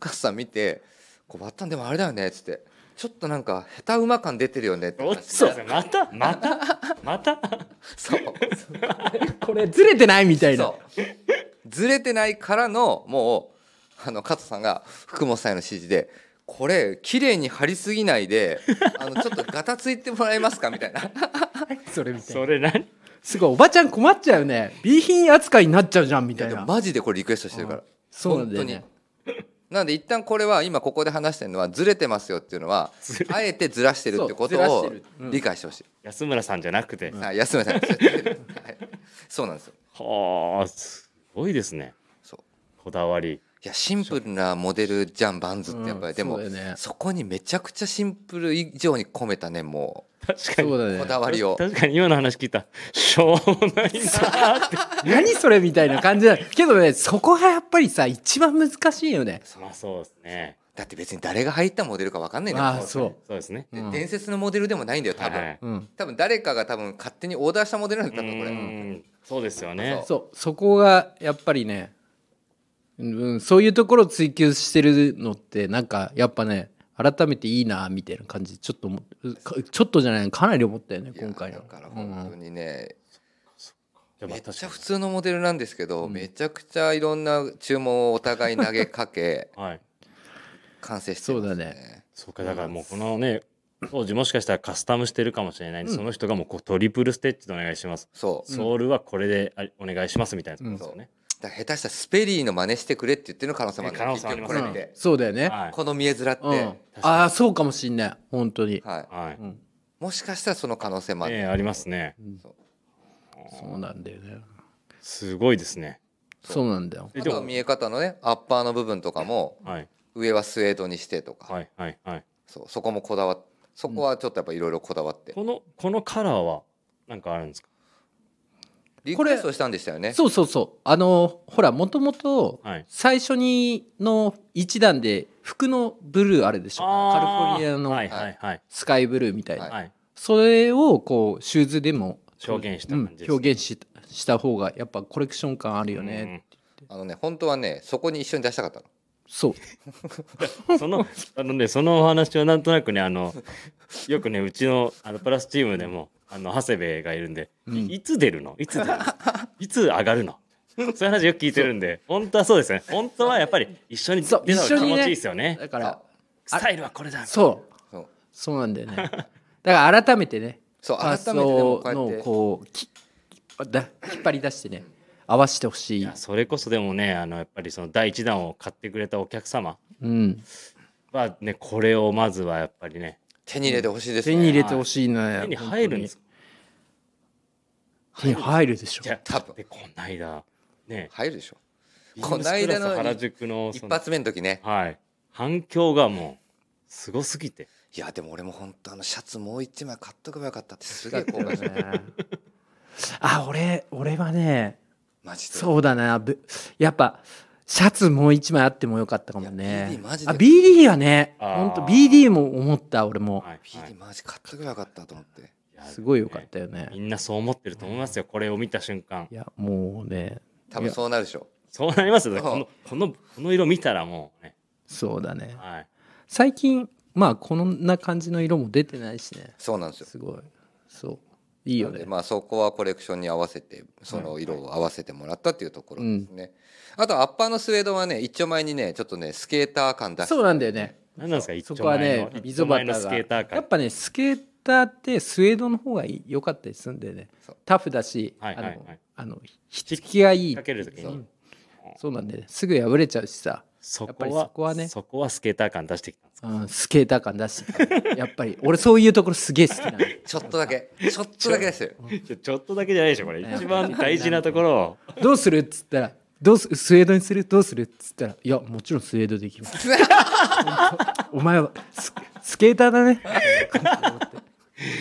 カスさん見て「こうバッタンでもあれだよね」っつって「ちょっとなんか下手馬感出てるよね」って。おっ話そう。ですねまた？また？また？そう。これずれてないみたいな。そう。ずれてないからのもうあの加藤さんが福本さんへの指示で「これ綺麗に貼りすぎないであのちょっとガタついてもらえますか」みたいな。それみたいな。それ何？すごいおばちゃん困っちゃうね。B 品扱いになっちゃうじゃんみたいな。マジでこれリクエストしてるから、そうなんだよね。本当に。なので一旦これは今ここで話してるのはずれてますよっていうのはあえてずらしてるってことを理解してほしい、安村さんじゃなくて、はい安村さんはい。そうなんですよ。はあすごいですね。そう。こだわりいやシンプルなモデルじゃんバンズってやっぱり、うんでもそね。そこにめちゃくちゃシンプル以上に込めたねも確かに。こだわりを。確かに今の話聞いた。しょうもないなーって。何それみたいな感じだ。けどねそこがやっぱりさ一番難しいよね。まあそうですね。だって別に誰が入ったモデルか分かんないんだよああそうそう。ですね。でうん。伝説のモデルでもないんだよ多分、はいはい。うん。多分誰かが多分勝手にオーダーしたモデルなんだよ多分こうれん。そうですよね。そう。そこがやっぱりね、うん、そういうところを追求してるのってなんかやっぱね改めていいなみたいな感じちょっと思っかちょっとじゃないかなり思ったよね今回の。だから本当にね、でもめっちゃ普通のモデルなんですけど、めちゃくちゃいろんな注文をお互い投げかけに はい。完成してますそうだね。そうかだからもうこのね当時もしかしたらカスタムしてるかもしれないんで、その人がもうこうトリプルステッチでお願いします、そう。ソールはこれであお願いしますみたいなところですよね、だから下手したらスペリーの真似してくれって言ってる可能性もある可能性あります結局これって、そうだよね、はい。この見えづらって、うん、ああそうかもしんない。本当に、はい、はい、うん、もしかしたらその可能性もある、ええありますね。そう。なんだよね。すごいですね。そう。なんだよ。えでもあとは見え方のねアッパーの部分とかもはい。上はスウェードにしてとか、はいはいはい。そうそこもこだわっそこはちょっとやっぱいろいろこだわって、このこのカラーはなんかあるんですか？リクエストしたんでしたよね。そうそうそう。あのほらもともとはい。最初にの一段で服のブルーあるでしょ。カリフォルニアのはいはいはい。スカイブルーみたいな、はい。はいそれをこうシューズでも表現したうん感じですね。表現しした方がやっぱコレクション感あるよね、あのね本当はねそこに一緒に出したかったの。そう。う んそのあのねそのお話はなんとなくねあのよくねうちのあのプラスチームでもあの長谷部がいるんで、いいつ出るの？いつ出るの？いつ上がるの？そういう話よく聞いてるんで本当はそうですね。本当はやっぱり一緒に出たそう方が気一緒にね持ちいいですよね。だからスタイルはこれだ。そう。そう。そうなんだよね。だから改めてねそう改めてこうやって。こうきだ引っ張り出してね合わせてほしい。それこそでもねあのやっぱりその第一弾を買ってくれたお客様。うん、はねこれをまずはやっぱりね手に入れてほしいですね。手に入れてほしいね。手に入るんですか？手に入るでしょ。じゃあ多分。でこの間ね。入るでしょ。ビームスプラスこの間の原宿のその一発目の時ね。はい。反響がもうすごすぎて。いやでも俺も本当あのシャツもう一枚買っとけばよかったってすげえ後悔してるねあ俺俺はねマジで？そうだな。ぶやっぱシャツもう一枚あってもよかったかもいねや BD マジであ BD はねあー。本当 BD も思った俺も、はい。はい PD マジ買っとけばよかったと思って。い。やすごいよかったよね。みんなそう思ってると思いますよこれを見た瞬間。いやもうね。多分そうなるでしょ。そうなりますよ。ねこのこのこの色見たらもうね。そうだね。はい。最近まあこんな感じの色も出てないしね。そうなんですよ。すごい。そういいよね。まあそこはコレクションに合わせてその色を合わせてもらったっていうところですね、あとアッパーのスウェードはね一丁前にねちょっとねスケーター感出して。そうなんだよね。何なんですか一そこは丁前のね一丁前の溝端がスケーター感。やっぱねスケーターってスウェードの方が良かったりするんだよね。そう。タフだし、はいはいはい。あのあのひっつきがいいかける時に。そう。そうなんで、ね、すぐ破れちゃうしさそこはそこはね。そこはスケーター感出してきたんですか？うん、スケーター感出してた。やっぱり俺そういうところすげえ好きなのちょっとだけ。ちょっとだけですよ。ちょちょっとだけじゃないでしょこれ。一番大事なところを。どうするっつったらどうすスウェードにする？どうするっつったらいやもちろんスウェードでいきます。お前はススケーターだね。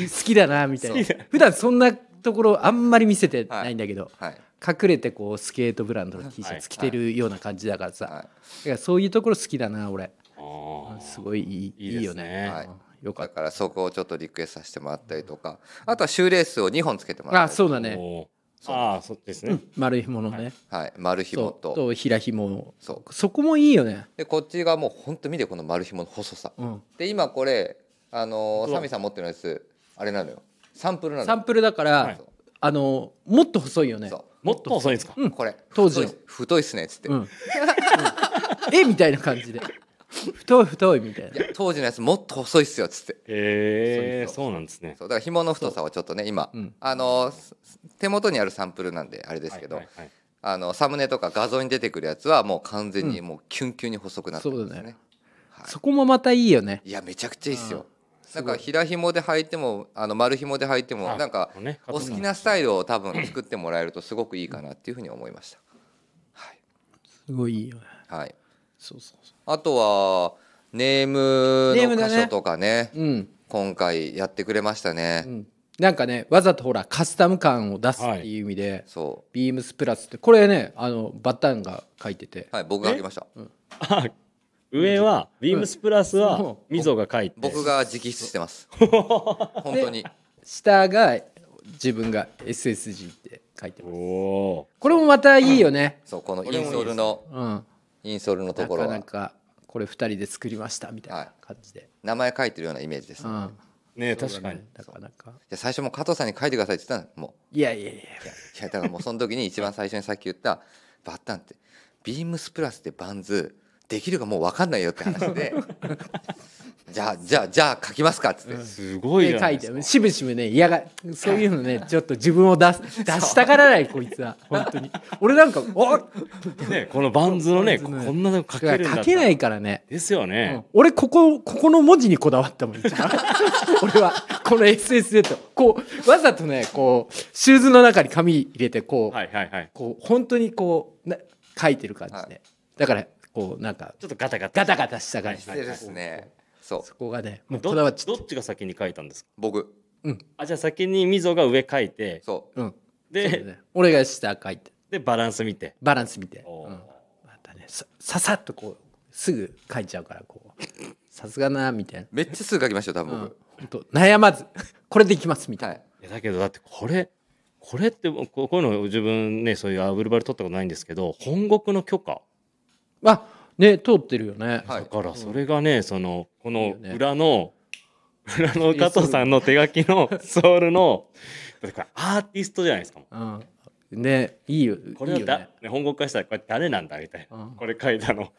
好きだなみたいな。普段そんなところあんまり見せてないんだけど、はい隠れてこうスケートブランドの T シャツ着てるような感じだからさ、はい。だそういうところ好きだな俺。あー。すごいいいいいよね、はい。うんよかっだからそこをちょっとリクエストさせてもらったりとか。あとはシューレースを2本つけてもらったりたあそうだね。ああそうですね。丸い紐のね、はい。丸紐そう。とと平紐。そう。そこもいいよね。でこっちがもう本当見てこの丸紐の細さ。うん。で今これあのーサミさん持ってるやつあれなのよ。サンプルなのサンプルだから、はい。あのもっと細いよね。そもっと細いんですか？うこれ。当時の。太い太いっすねっつって、うん。う んえみたいな感じで。太い太いみたいいや当時のやつもっと細いっすよっつって。へえそうそうなんですね。そうだから紐の太さをちょっとね今、うん。あのー手元にあるサンプルなんであれですけど、はいはいはい。あのサムネとか画像に出てくるやつはもう完全にもうキュンキュンに細くなってるんですね,、そうだね。はい、そこもまたいいよね。いやめちゃくちゃいいっすよ、うんなんか平紐で履いてもあの丸紐で履いてもあなんかねお好きなスタイルを多分作ってもらえるとすごくいいかなっていうふうに思いました。はい、すごいいいよね。はい、そうそうそあとはネームの箇所とかね。ううん、今回やってくれましたね、うん、なんかねわざとほらカスタム感を出すっていう意味で、そビームスプラスってこれねあのバッタンが書いてて。うはい僕が書きました。あ 上はビームスプラスうん。は溝が書いて。僕が直筆してます。本当に。下が自分が SSG って書いておます。おこれもまたいいよね。そうこのインソールのうん。インソールのところは。なかなかこれ2人で作りましたみたいな感じで、名前書いてるようなイメージです、ね。うん。ね確かに。なかなかじゃ最初も加藤さんに書いてくださいって言ったのもいやいやいやういやだからもうその時に一番最初にさっき言ったバッタンってビームスプラスでバンズできるかもう分かんないよって話で。じゃあじゃあじゃあ書きますかっつって、すごいじで書いゃないですか。てしぶしぶね嫌がそういうのね ちょっと自分を出す出したがらないこいつは。本当に。俺なんかお ねこのバンズのねこバンズね。んなの書けるんだったら。書けないからね。ですようん。ね俺ここここの文字にこだわったもん一番。俺はこの SSD と。こうわざとねこうシューズの中に紙入れてこう、はいはいはい。こう本当にこうな書いてる感じで、はい。だからこうなんかちょっとガタガタ。ガタガタした感じ。で、すね。そう。そこがねもうどこだわっどっちが先に書いたんですか？僕。あじゃあ先に溝が上書いて。そうたうんでね、俺が下書いて。でバランス見て。バランス見て、うん。またねさささっとこうすぐ書いちゃうからこう。さすがなみたいな、めっちゃすぐ書きましたよ多分うん。僕、ほんと悩まずこれでいきますみたいな、はい。だけどだってこれこれってここういうの自分ねそういうアブルバル取ったことないんですけど本国の許可あね通ってるよね、はい。だからそれがねそのこの裏の裏の加藤さんの手書きの ソールのだからアーティストじゃないですか。うん、ねいいよ。これはいだいよね。ね本国からしたらこれ誰なんだみたいな、うん。これ書いたの。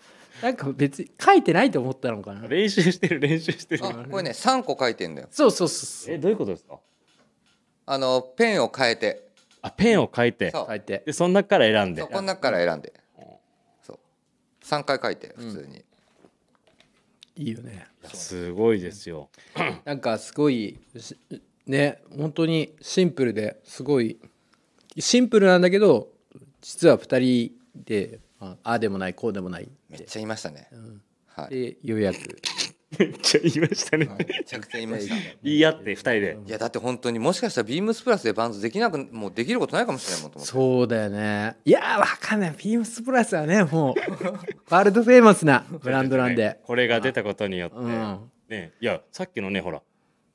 なんか別に書いてないと思ったのかな。練習してる練習してる。あこれね3個書いてんだよ。そうそうそうそう。えどういうことですか？あのペンを変えて。あペンを書いて。そう。書いて。でその中から選んで。そうこの中から選んで。うんそう3回書いて普通に、いいよね。すごいですよ。なんかすごいしね本当にシンプルですごいシンプルなんだけど実は2人であああでもないこうでもないめっちゃ言いましたね、はい。でようやくめっちゃ言いましたね。めちゃくちゃ言いました。言い合って二人で。いやだって本当にもしかしたらビームスプラスでバンズできなくもうできることないかもしれないもんと思って。そうだよね。いやーわかんない。ビームスプラスはねもう ワールドフェイマスなブランドなんで。これが出たことによって、うん。ねいやさっきのねほら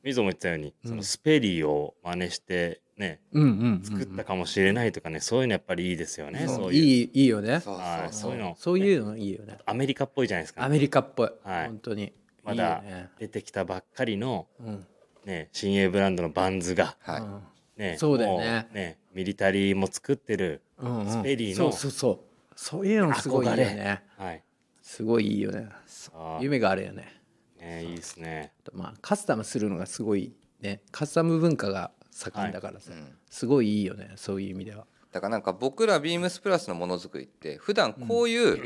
みぞも言ってたように、そのスペリーを真似してねうんうん作ったかもしれないとかね、そういうのやっぱりいいですよね、う。んそういう。いいいいよね。そうはいそそういうの。そういうのいいよね。アメリカっぽいじゃないですか。アメリカっぽい。はい。本当にまだ出てきたばっかりの、うん。ね、新鋭ブランドのバンズが、はい、うんね、そうだよね。もうねミリタリーも作ってる、スペリーのそうそうそう。そういうのすごいいいよねはい。すごいいいよね。夢があるよね。ね、いいですね。まあカスタムするのがすごいね。カスタム文化が盛んだからさ、うん。すごいいいよねそういう意味では。だからなんか僕らビームスプラスのものづくりって普段こういう、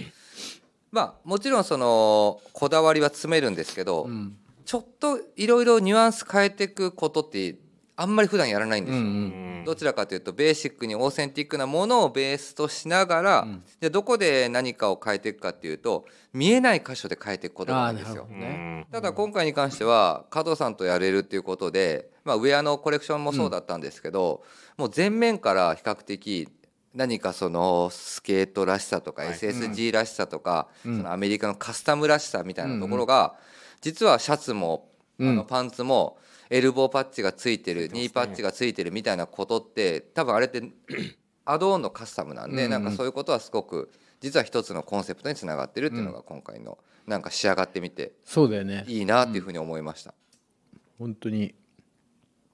まあもちろんそのこだわりは詰めるんですけど、うん。ちょっといろいろニュアンス変えていくことってあんまり普段やらないんですよ。うんどちらかというとベーシックにオーセンティックなものをベースとしながら、うん。でどこで何かを変えていくかっていうと見えない箇所で変えていくことがあるんですよ。ね。ただ今回に関しては加藤さんとやれるっていうことで、まあ、ウェアのコレクションもそうだったんですけど、もう前面から比較的何かそのスケートらしさとかはい。SSG らしさとか、うん。そのアメリカのカスタムらしさみたいなところが、実はシャツもあうん。のパンツもエルボーパッチがついてるニーパッチがついてるみたいなことって多分あれって アドオンのカスタムなんで、うんなんかそういうことはすごく実は一つのコンセプトにつながってるっていうのが今回のなんか仕上がってみてそうだよね。いいなっていうふうに思いました。本当に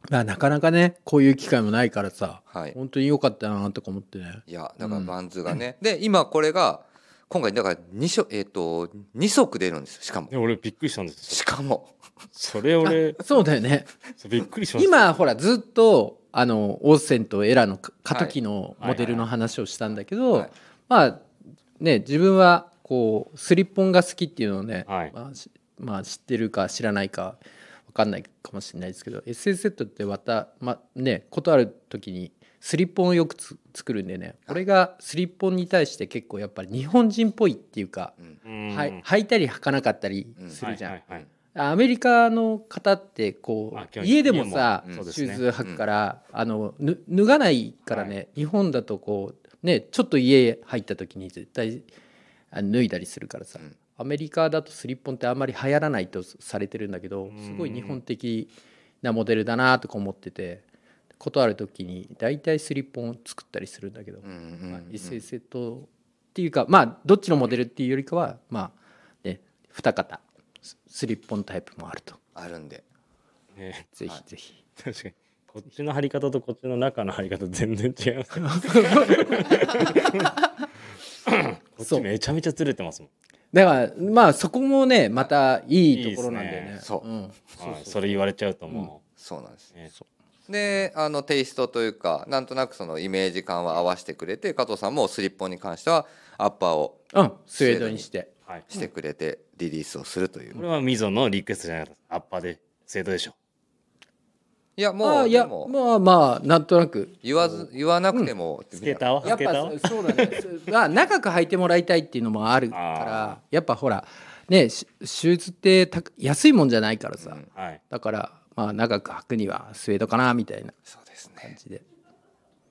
まあなかなかねこういう機会もないからさはい、本当に良かったなとか思ってね。いやだからバンズがね、で今これが今回だから2色えっ、と2足出るんですよしかも。で俺びっくりしたんですしかも。それ俺そうだよね。びっくりしました。今ほらずっとあのオーセンとエラの過渡期のモデルの話をしたんだけど、はいまあね自分はこうスリッポンが好きっていうのをね、はい。まあしまあ、知ってるか知らないか分かんないかもしれないですけど SSZ ってまた、まあね、ことある時にスリッポンをよくつ作るんでねこれがスリッポンに対して結構やっぱり日本人っぽいっていうか、うん。はい、履いたり履かなかったりするじゃん。アメリカの方ってこう家でもさシューズ履くから、あのぬ脱がないからね、日本だとこうねちょっと家入った時に絶対あ脱いだりするからさ、うんアメリカだとスリッポンってあんまり流行らないとされてるんだけどん。すごい日本的なモデルだなとか思っててことある時に大体スリッポンを作ったりするんだけど、まあ、SS とっていうかまあどっちのモデルっていうよりかはまあね二型ススリッポンタイプもあると。あるんで。ね。ぜひはい。ぜひ、確かに。こっちの貼り方とこっちの中の貼り方全然違いますね。こっちめちゃめちゃずれてますもんだからまあそこもねまたいいところなんだよね。いいね。そう。ん。はいそれ言われちゃうともそうなんですう、ねであのテイストというかなんとなくそのイメージ感は合わせてくれて加藤さんもスリッポンに関してはアッパーをうん。スウェードにして。はい、してくれてリリースをするという、これはミゾのリクエストじゃなかったアッパーで精度でしょいやもあいやも。まあまあなんとなく。言わず言わなくても、スケーターはやっぱスケーターはそうだね。そ うまあ長く履いてもらいたいっていうのもあるからやっぱほらねシシューズってた安いもんじゃないからさ、うん。はい。だからまあ長く履くにはスウェードかなみたいなそうですね。感じで。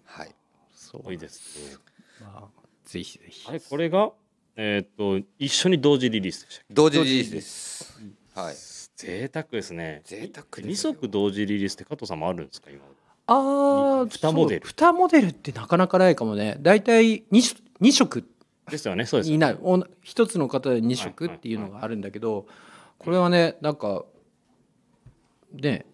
はい。そう。多いですまあぜひぜひ。あれこれがえーっと一緒に同時リリースでしたっけ？同時リリースです。はい贅沢ですね。贅沢二足同時リリースって加藤さんもあるんですか？今。ああ二モデル。2モデルってなかなかないかもね。大体 2, 2色ですよねそうですになるお一つの方で2色っていうのがあるんだけどこれはねなんかね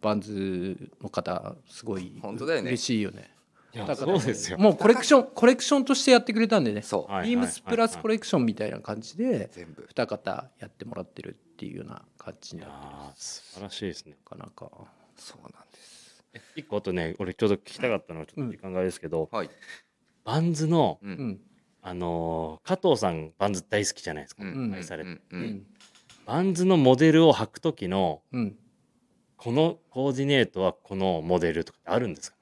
バンズの方すごい本当だよね。嬉しいよね。いやだからそうですよ。もうコレクションコレクションとしてやってくれたんでね。そう、はいビームスプラスコレクションみたいな感じで全部。二方やってもらってるっていうような感じいやになってー素晴らしいですね。なかなか。そうなんです。一個あとね俺ちょうど聞きたかったのはちょっと時間があれですけど、はい、バンズのうん。うん。あのー加藤さんバンズ大好きじゃないですか、うん。愛されて、うん。ううんん。バンズのモデルを履く時のうん。このコーディネートはこのモデルとかってあるんですか？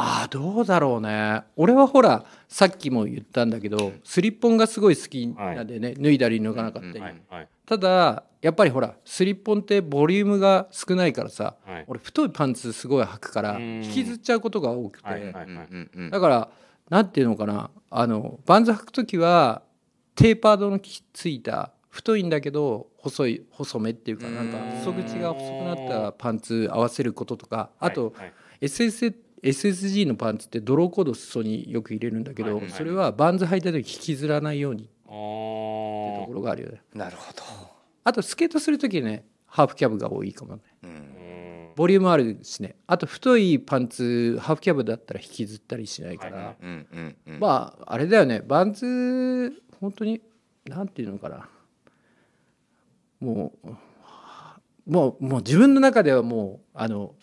ああどうだろうね。俺はほらさっきも言ったんだけどスリッポンがすごい好きなんでね、脱いだり脱がなかったり、うんはいはい。ただやっぱりほらスリッポンってボリュームが少ないからさはい。俺太いパンツすごい履くからうん。引きずっちゃうことが多くて、だからなんていうのかな。あのバンズ履く時はテーパードのきついた太いんだけど細い細めっていうかなんかうん。裾口が細くなったパンツ合わせることとかあとはい。はい SS SSG のパンツってドローコード裾によく入れるんだけど、はいはい。それはバンズ履いた時引きずらないようにっていうあとーころがあるよね。なるほど、あとスケートする時ねハーフキャブが多いかもね。ボリュームあるしね。あと太いパンツハーフキャブだったら引きずったりしないから、はいはい。うんうんうん。まああれだよね。バンズ本当になんていうのかな。もうもうもう自分の中ではもうあの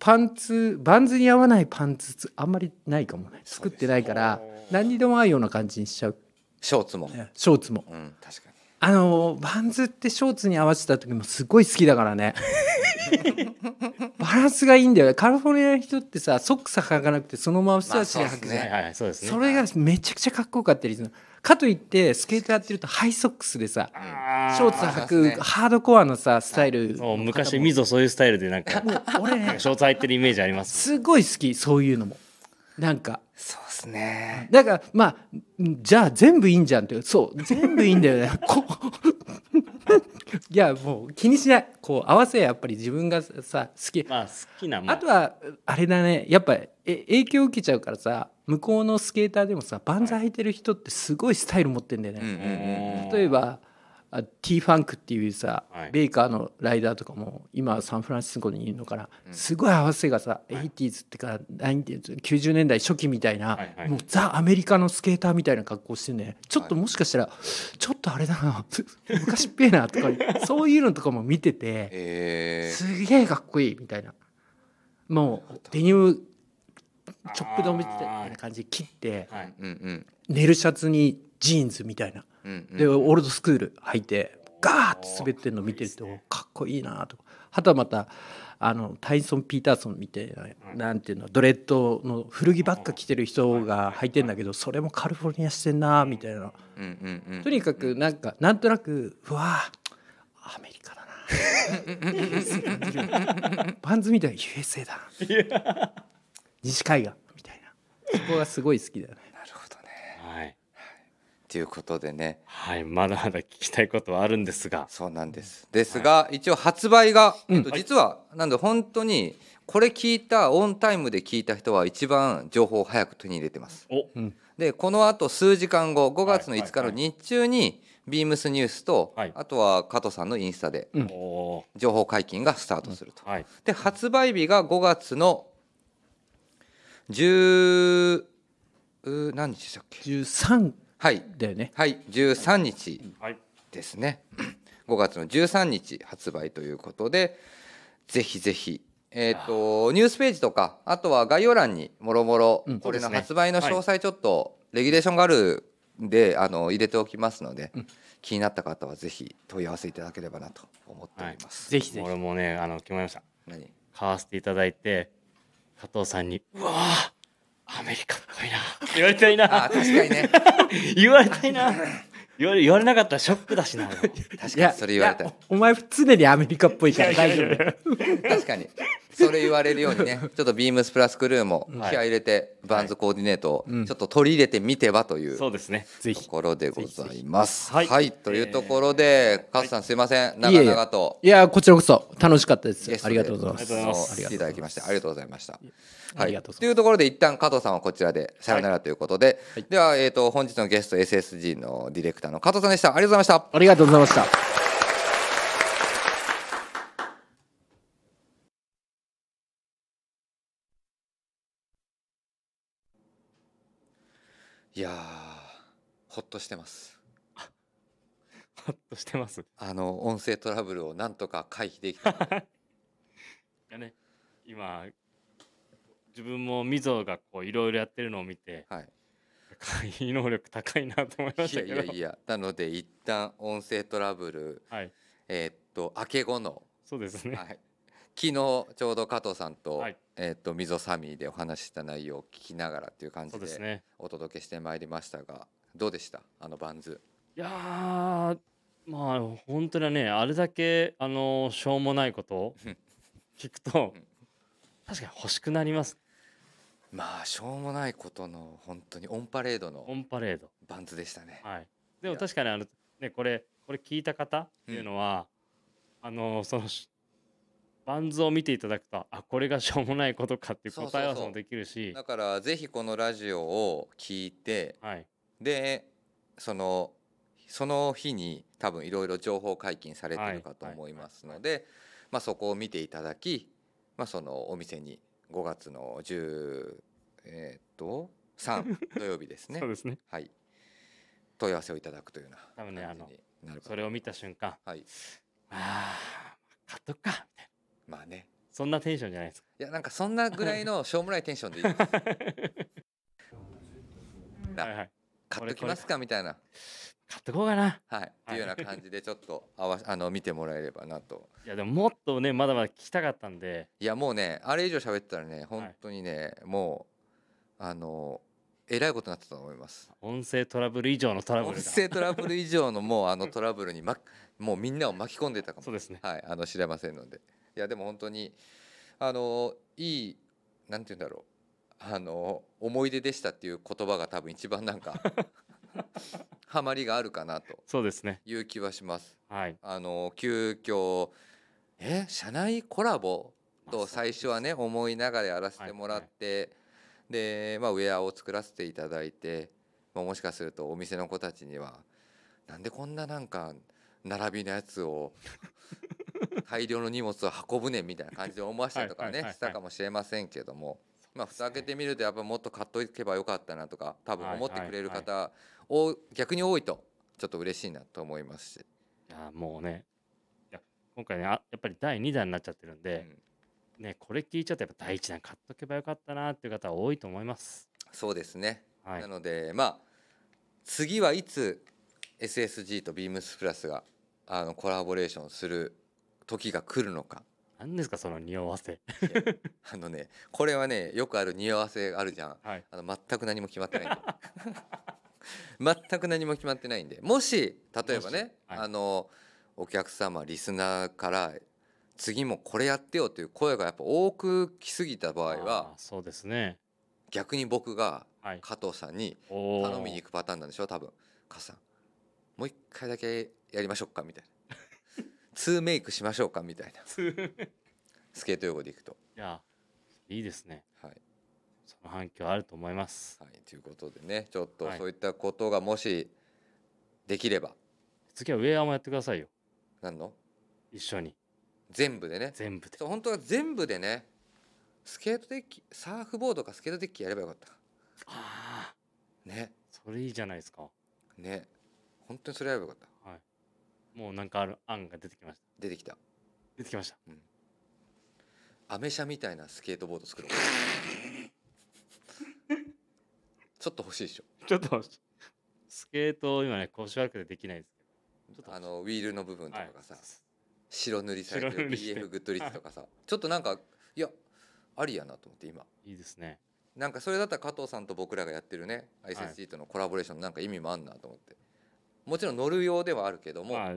パンツバンズに合わないパンツつあんまりないかもね。作ってないから何にでも合うような感じにしちゃう。ショーツも、ショーツも。うん、確かに。あのバンズってショーツに合わせた時もすごい好きだからね。バランスがいいんだよね。カリフォルニアの人ってさソックス履かなくてそのまま素足で履くじゃん、まあはいはいそうですね。それがめちゃくちゃかっこよかったりするのかといってスケートやってるとハイソックスでさショーツ履くハードコアのさスタイルそう昔みぞそういうスタイルでなんか。俺ね ショーツ履いてるイメージあります。すごい好きそういうのも。なんか。そうですね。だからまあんじゃあ全部いいんじゃんってそう全部いいんだよね。いやもう気にしない。こう合わせやっぱり自分がさ好き。まあ好きなまあとはあれだね。やっぱえ影響受けちゃうからさ向こうのスケーターでもさバンズ履いてる人ってすごいスタイル持ってんだようんうんね、うん。例えばあ T ファンクっていうさ、はい。ベイカーのライダーとかも今サンフランシスコにいるのかな、すごい合わせがさ、80s ってか 90s 90年代初期みたいな、はいはい。もうザ・アメリカのスケーターみたいな格好してね。ちょっともしかしたら、ちょっとあれだな昔っぺえなとか そういうのとかも見てて。えー、すげえかっこいいみたいな。もうデニムチョップ止めみたいな感じで切ってはい。うんうんネルシャツにジーンズみたいな。うんうん。でオールドスクール履いてガーッて滑ってるの見てるとかっこいいなとか。はたまたあのタイソン・ピーターソンみたいななんていうのドレッドの古着ばっか着てる人が履い。てんだけどそれもカリフォルニアしてんなみたいな。うんうんうん。とにかくなんかなんとなくうわアメリカだなバ ンズみたいな USA だな 西海岸みたいな。そこがすごい好きだよね。なるほどね。はい。ということでね。はい。まだまだ聞きたいことはあるんですが。そうなんです。ですが、一応発売が、うん。えっと実はなんで本当にこれ聞いたオンタイムで聞いた人は一番情報を早く手に入れてます。お。うん。でこのあと数時間後5月のはい5日の日中にビームスニュースと、はい。あとは加藤さんのインスタでうん。お情報解禁がスタートすると、ーはい。で発売日が5月の10う何日でしたっけ？13はい。だよね。はい。13日はいですね。5月の13日発売ということでぜひぜひ。えー、とニュースページとかあとは概要欄にもろもろうん。これの発売の詳細ちょっとレギュレーションがあるんであの入れておきますので、気になった方はぜひ問い合わせいただければなと思っております。ぜひぜひ。俺もねあの決まりました。何？買わせていただいて加藤さんに「うわーアメリカっぽいな」言われたいあな確かにね。言われたいな。言われ言われなかったらショックだしな確かにそれ言われたお前常にアメリカっぽいから大丈夫。確かにそれ言われるようにね ちょっとビームスプラスクルーも気はい合い入れてバンズコーディネートをうん。ちょっと取り入れてみてはというそうですね。ところでございます。はい、というところで、カズさんすいません、長々と。いやこちらこそ楽しかったです。ありがとうございまありがとうございます。来ていただきましてありがとうございました。はい、ありがとうございます。というところで一旦加藤さんはこちらでさよならということで、ではえっ、と本日のゲスト SSG のディレクターの加藤さんでした。ありがとうございました。ありがとうございましたいやー、ほっとしてます。ほっとしてます？あの音声トラブルをなんとか回避できた。いやね今自分もみぞがこういろいろやってるのを見てはい。回避能力高いなと思いまいやしたけどいやいや、なので一旦音声トラブル、はいえーっと明け後のそうですねはい、昨日ちょうど加藤さんと,、はい。えー、と溝サミーでお話しした内容を聞きながらっていう感じでお届けしてまいりましたがどうでした？あのバンズ。いやーまあ本当にねあれだけあのしょうもないことをうん。聞くとうん確かに欲しくなります。まあしょうもないことの本当にオンパレードオのンパレード。バンズでしたね。はい。でも確かにあのねこれこれ聞いた方っていうのは、あのそのしバンズを見ていただくとあこれがしょうもないことかっていう答え合わせもできるし。だからぜひこのラジオを聞いてはい。でそのその日に多分いろいろ情報解禁されてるかと思いますので、まあ、そこを見ていただき、まあ、そのお店に5月の10えーっと3土曜日ですね。そうですね。はい。問い合わせをいただくというよう多分ねな感じになるかとそれを見た瞬間。はい。あー買っとくかみたいなまあね。そんなテンションじゃないですか。いやなんかそんなぐらいのしょうもないテンションでいいです はいはい。買っときますかみたいな。買ってこうかな。はい。っていうような感じでちょっとあわあの見てもらえればなと。いやでももっとねまだまだ聞きたかったんで。いやもうねあれ以上喋ったらね本当にね、もうあのえらいことになってたと思います。音声トラブル以上のトラブ音ルが声トラブル以上のもうあのトラブルに、ま、もうみんなを巻き込んでたかも。そうですね。はい。あの知れませんのでいやでも本当にあのいいなんて言うんだろう。あの思い出でしたっていう言葉が多分一番なんか ハマりがあるかなと。そうですね。いう気はします。はい。あの急遽え社内コラボ？と最初はね思いながらやらせてもらって、で、まあ、ウェアを作らせていただいて、まあ、もしかするとお店の子たちにはなんでこんななんか並びのやつを 大量の荷物を運ぶねんみたいな感じで思わせたりとかねしたかもしれませんけども。まあ、蓋開けてみるとやっぱもっと買っとけばよかったなとか多分思ってくれる方、お逆に多いとちょっと嬉しいなと思いますし、いやもうねいや今回ねあやっぱり第2弾になっちゃってるんで、うん。ねこれ聞いちゃってやっぱ第1弾買っとけばよかったなっていう方は多いと思います。そうですね、はい。なのでまあ次はいつ SSG と BEAMS プラスがあのコラボレーションする時が来るのか。何ですかその匂わせ。あのねこれはねよくある匂わせあるじゃん。はい。あの全く何も決まってない 全く何も決まってないんで。もし例えばね、はい。あのお客様リスナーから次もこれやってよという声がやっぱ多く来すぎた場合あはーそうですね。逆に僕がはい。加藤さんに頼みに行くパターンなんでしょ多分。加藤さんもう一回だけやりましょうかみたいなツーメイクしましょうかみたいな。スケート用語でいくと。いやいいですね。はい、その反響あると思います。はい、ということでねちょっとはい。そういったことがもしできれば、次はウェアもやってくださいよ。何の？一緒に。全部でね。全部で。本当は全部でねスケートデッキサーフボードかスケートデッキやればよかった。ああね。それいいじゃないですか。ね。本当にそれやればよかった。はいもうなんかある案が出てきました。出てきた。出てきました。アメ車みたいなスケートボード作ろう。ちょっと欲しいでしょ。ちょっとスケート今ね腰悪くてできないですけど。ちょっとあのウィールの部分とかがさ、はい白塗りされてる BF グッドリッチとかさ、ちょっとなんかいやありやなと思って今。いいですね。なんかそれだったら加藤さんと僕らがやってるね ISSG とのコラボレーションなんか意味もあんなと思って。もちろん乗る用ではあるけども、まあ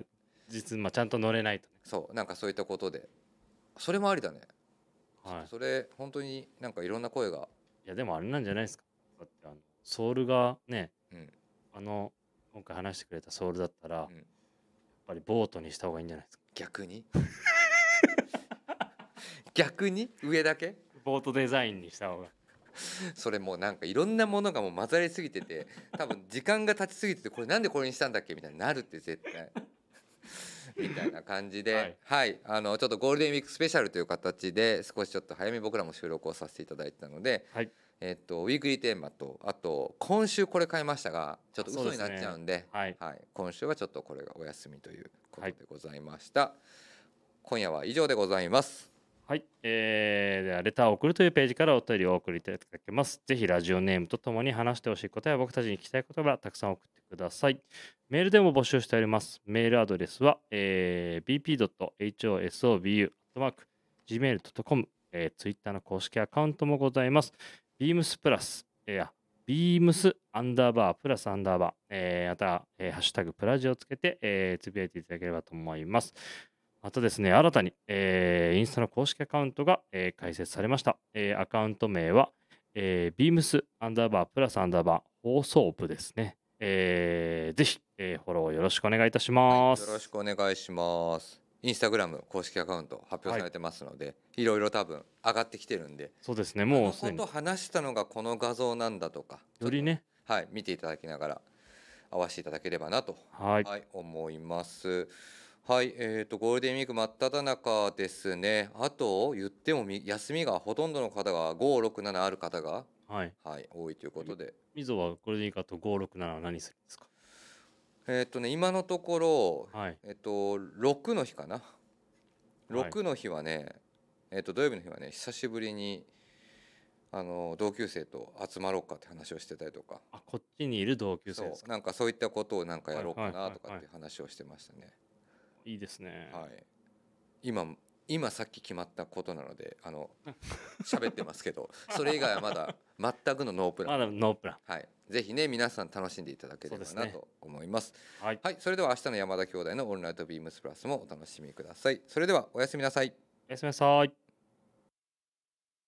実まあちゃんと乗れないとね。そうなんかそういったことで。それもありだね、はい。それ本当になんかいろんな声が。いやでもあれなんじゃないですか。だってあのソールがねうん。あの今回話してくれたソールだったら、うん。やっぱりボートにした方がいいんじゃないですか。逆に？逆に？上だけ？ボートデザインにした方が。それもうなんかいろんなものがもう混ざりすぎてて多分時間が経ちすぎててこれなんでこれにしたんだっけ？みたいになるって絶対 みたいな感じでははい。い、あのちょっとゴールデンウィークスペシャルという形で少しちょっと早めに僕らも収録をさせていただいてたので、はい。えっとウィークリーテーマとあと今週これ変えましたがちょっと嘘になっちゃうんではい。はい、今週はちょっとこれがお休みということでございました、今夜は以上でございますはい、えー、ではレターを送るというページからお便りを送りいただけます。ぜひラジオネームとともに話してほしいことや僕たちに聞きたいことがたくさん送ってください。メールでも募集しております。メールアドレスは、えー、bp.hosobu.gmail.com、えー、ツイッターの公式アカウントもございます。beams プラス、えー、beams アンダーバープラスアンダーバー、えー、また、えーハッシュタグプラジをつけて、えーつぶやいていただければと思います。またですね、新たに、えーインスタの公式アカウントが、えー開設されました。えーアカウント名は、えー、beams アンダーバープラスアンダーバー放送部ですね。えーぜひ、えーフォローよろしくお願いいたします。はい、よろしくお願いします。インスタグラム公式アカウント発表されてますので、い、ろいろ多分上がってきてるんで、そうですね、もうすでにこと話したのがこの画像なんだとか、よりね、はい、見ていただきながら合わせていただければなと、はい、はい、思います。はい、えー、とゴールデンウィーク真っ只中ですね。あと言ってもみ休みがほとんどの方が5、6、7ある方が、はい。はい、多いということで、みぞはゴールデンウィークあと567は何するんですか？えっ、とね今のところはい。えっと6の日かなはい6の日はね、えっと土曜日の日はね久しぶりにあの同級生と集まろうかって話をしてたりとかあこっちにいる同級生そですか？うなんかそういったことをなんかやろうかはいはいはいはいなとかって話をしてましたね。いいですね、はい、今今さっき決まったことなのであの 喋ってますけどそれ以外はまだ全くのノープラン。まだノープラン。はい、ぜひね皆さん楽しんでいただければなと思います。はい。はい、それでは明日の山田兄弟のオールナイトビームスプラスもお楽しみください。それではおやすみなさい。おやすみなさい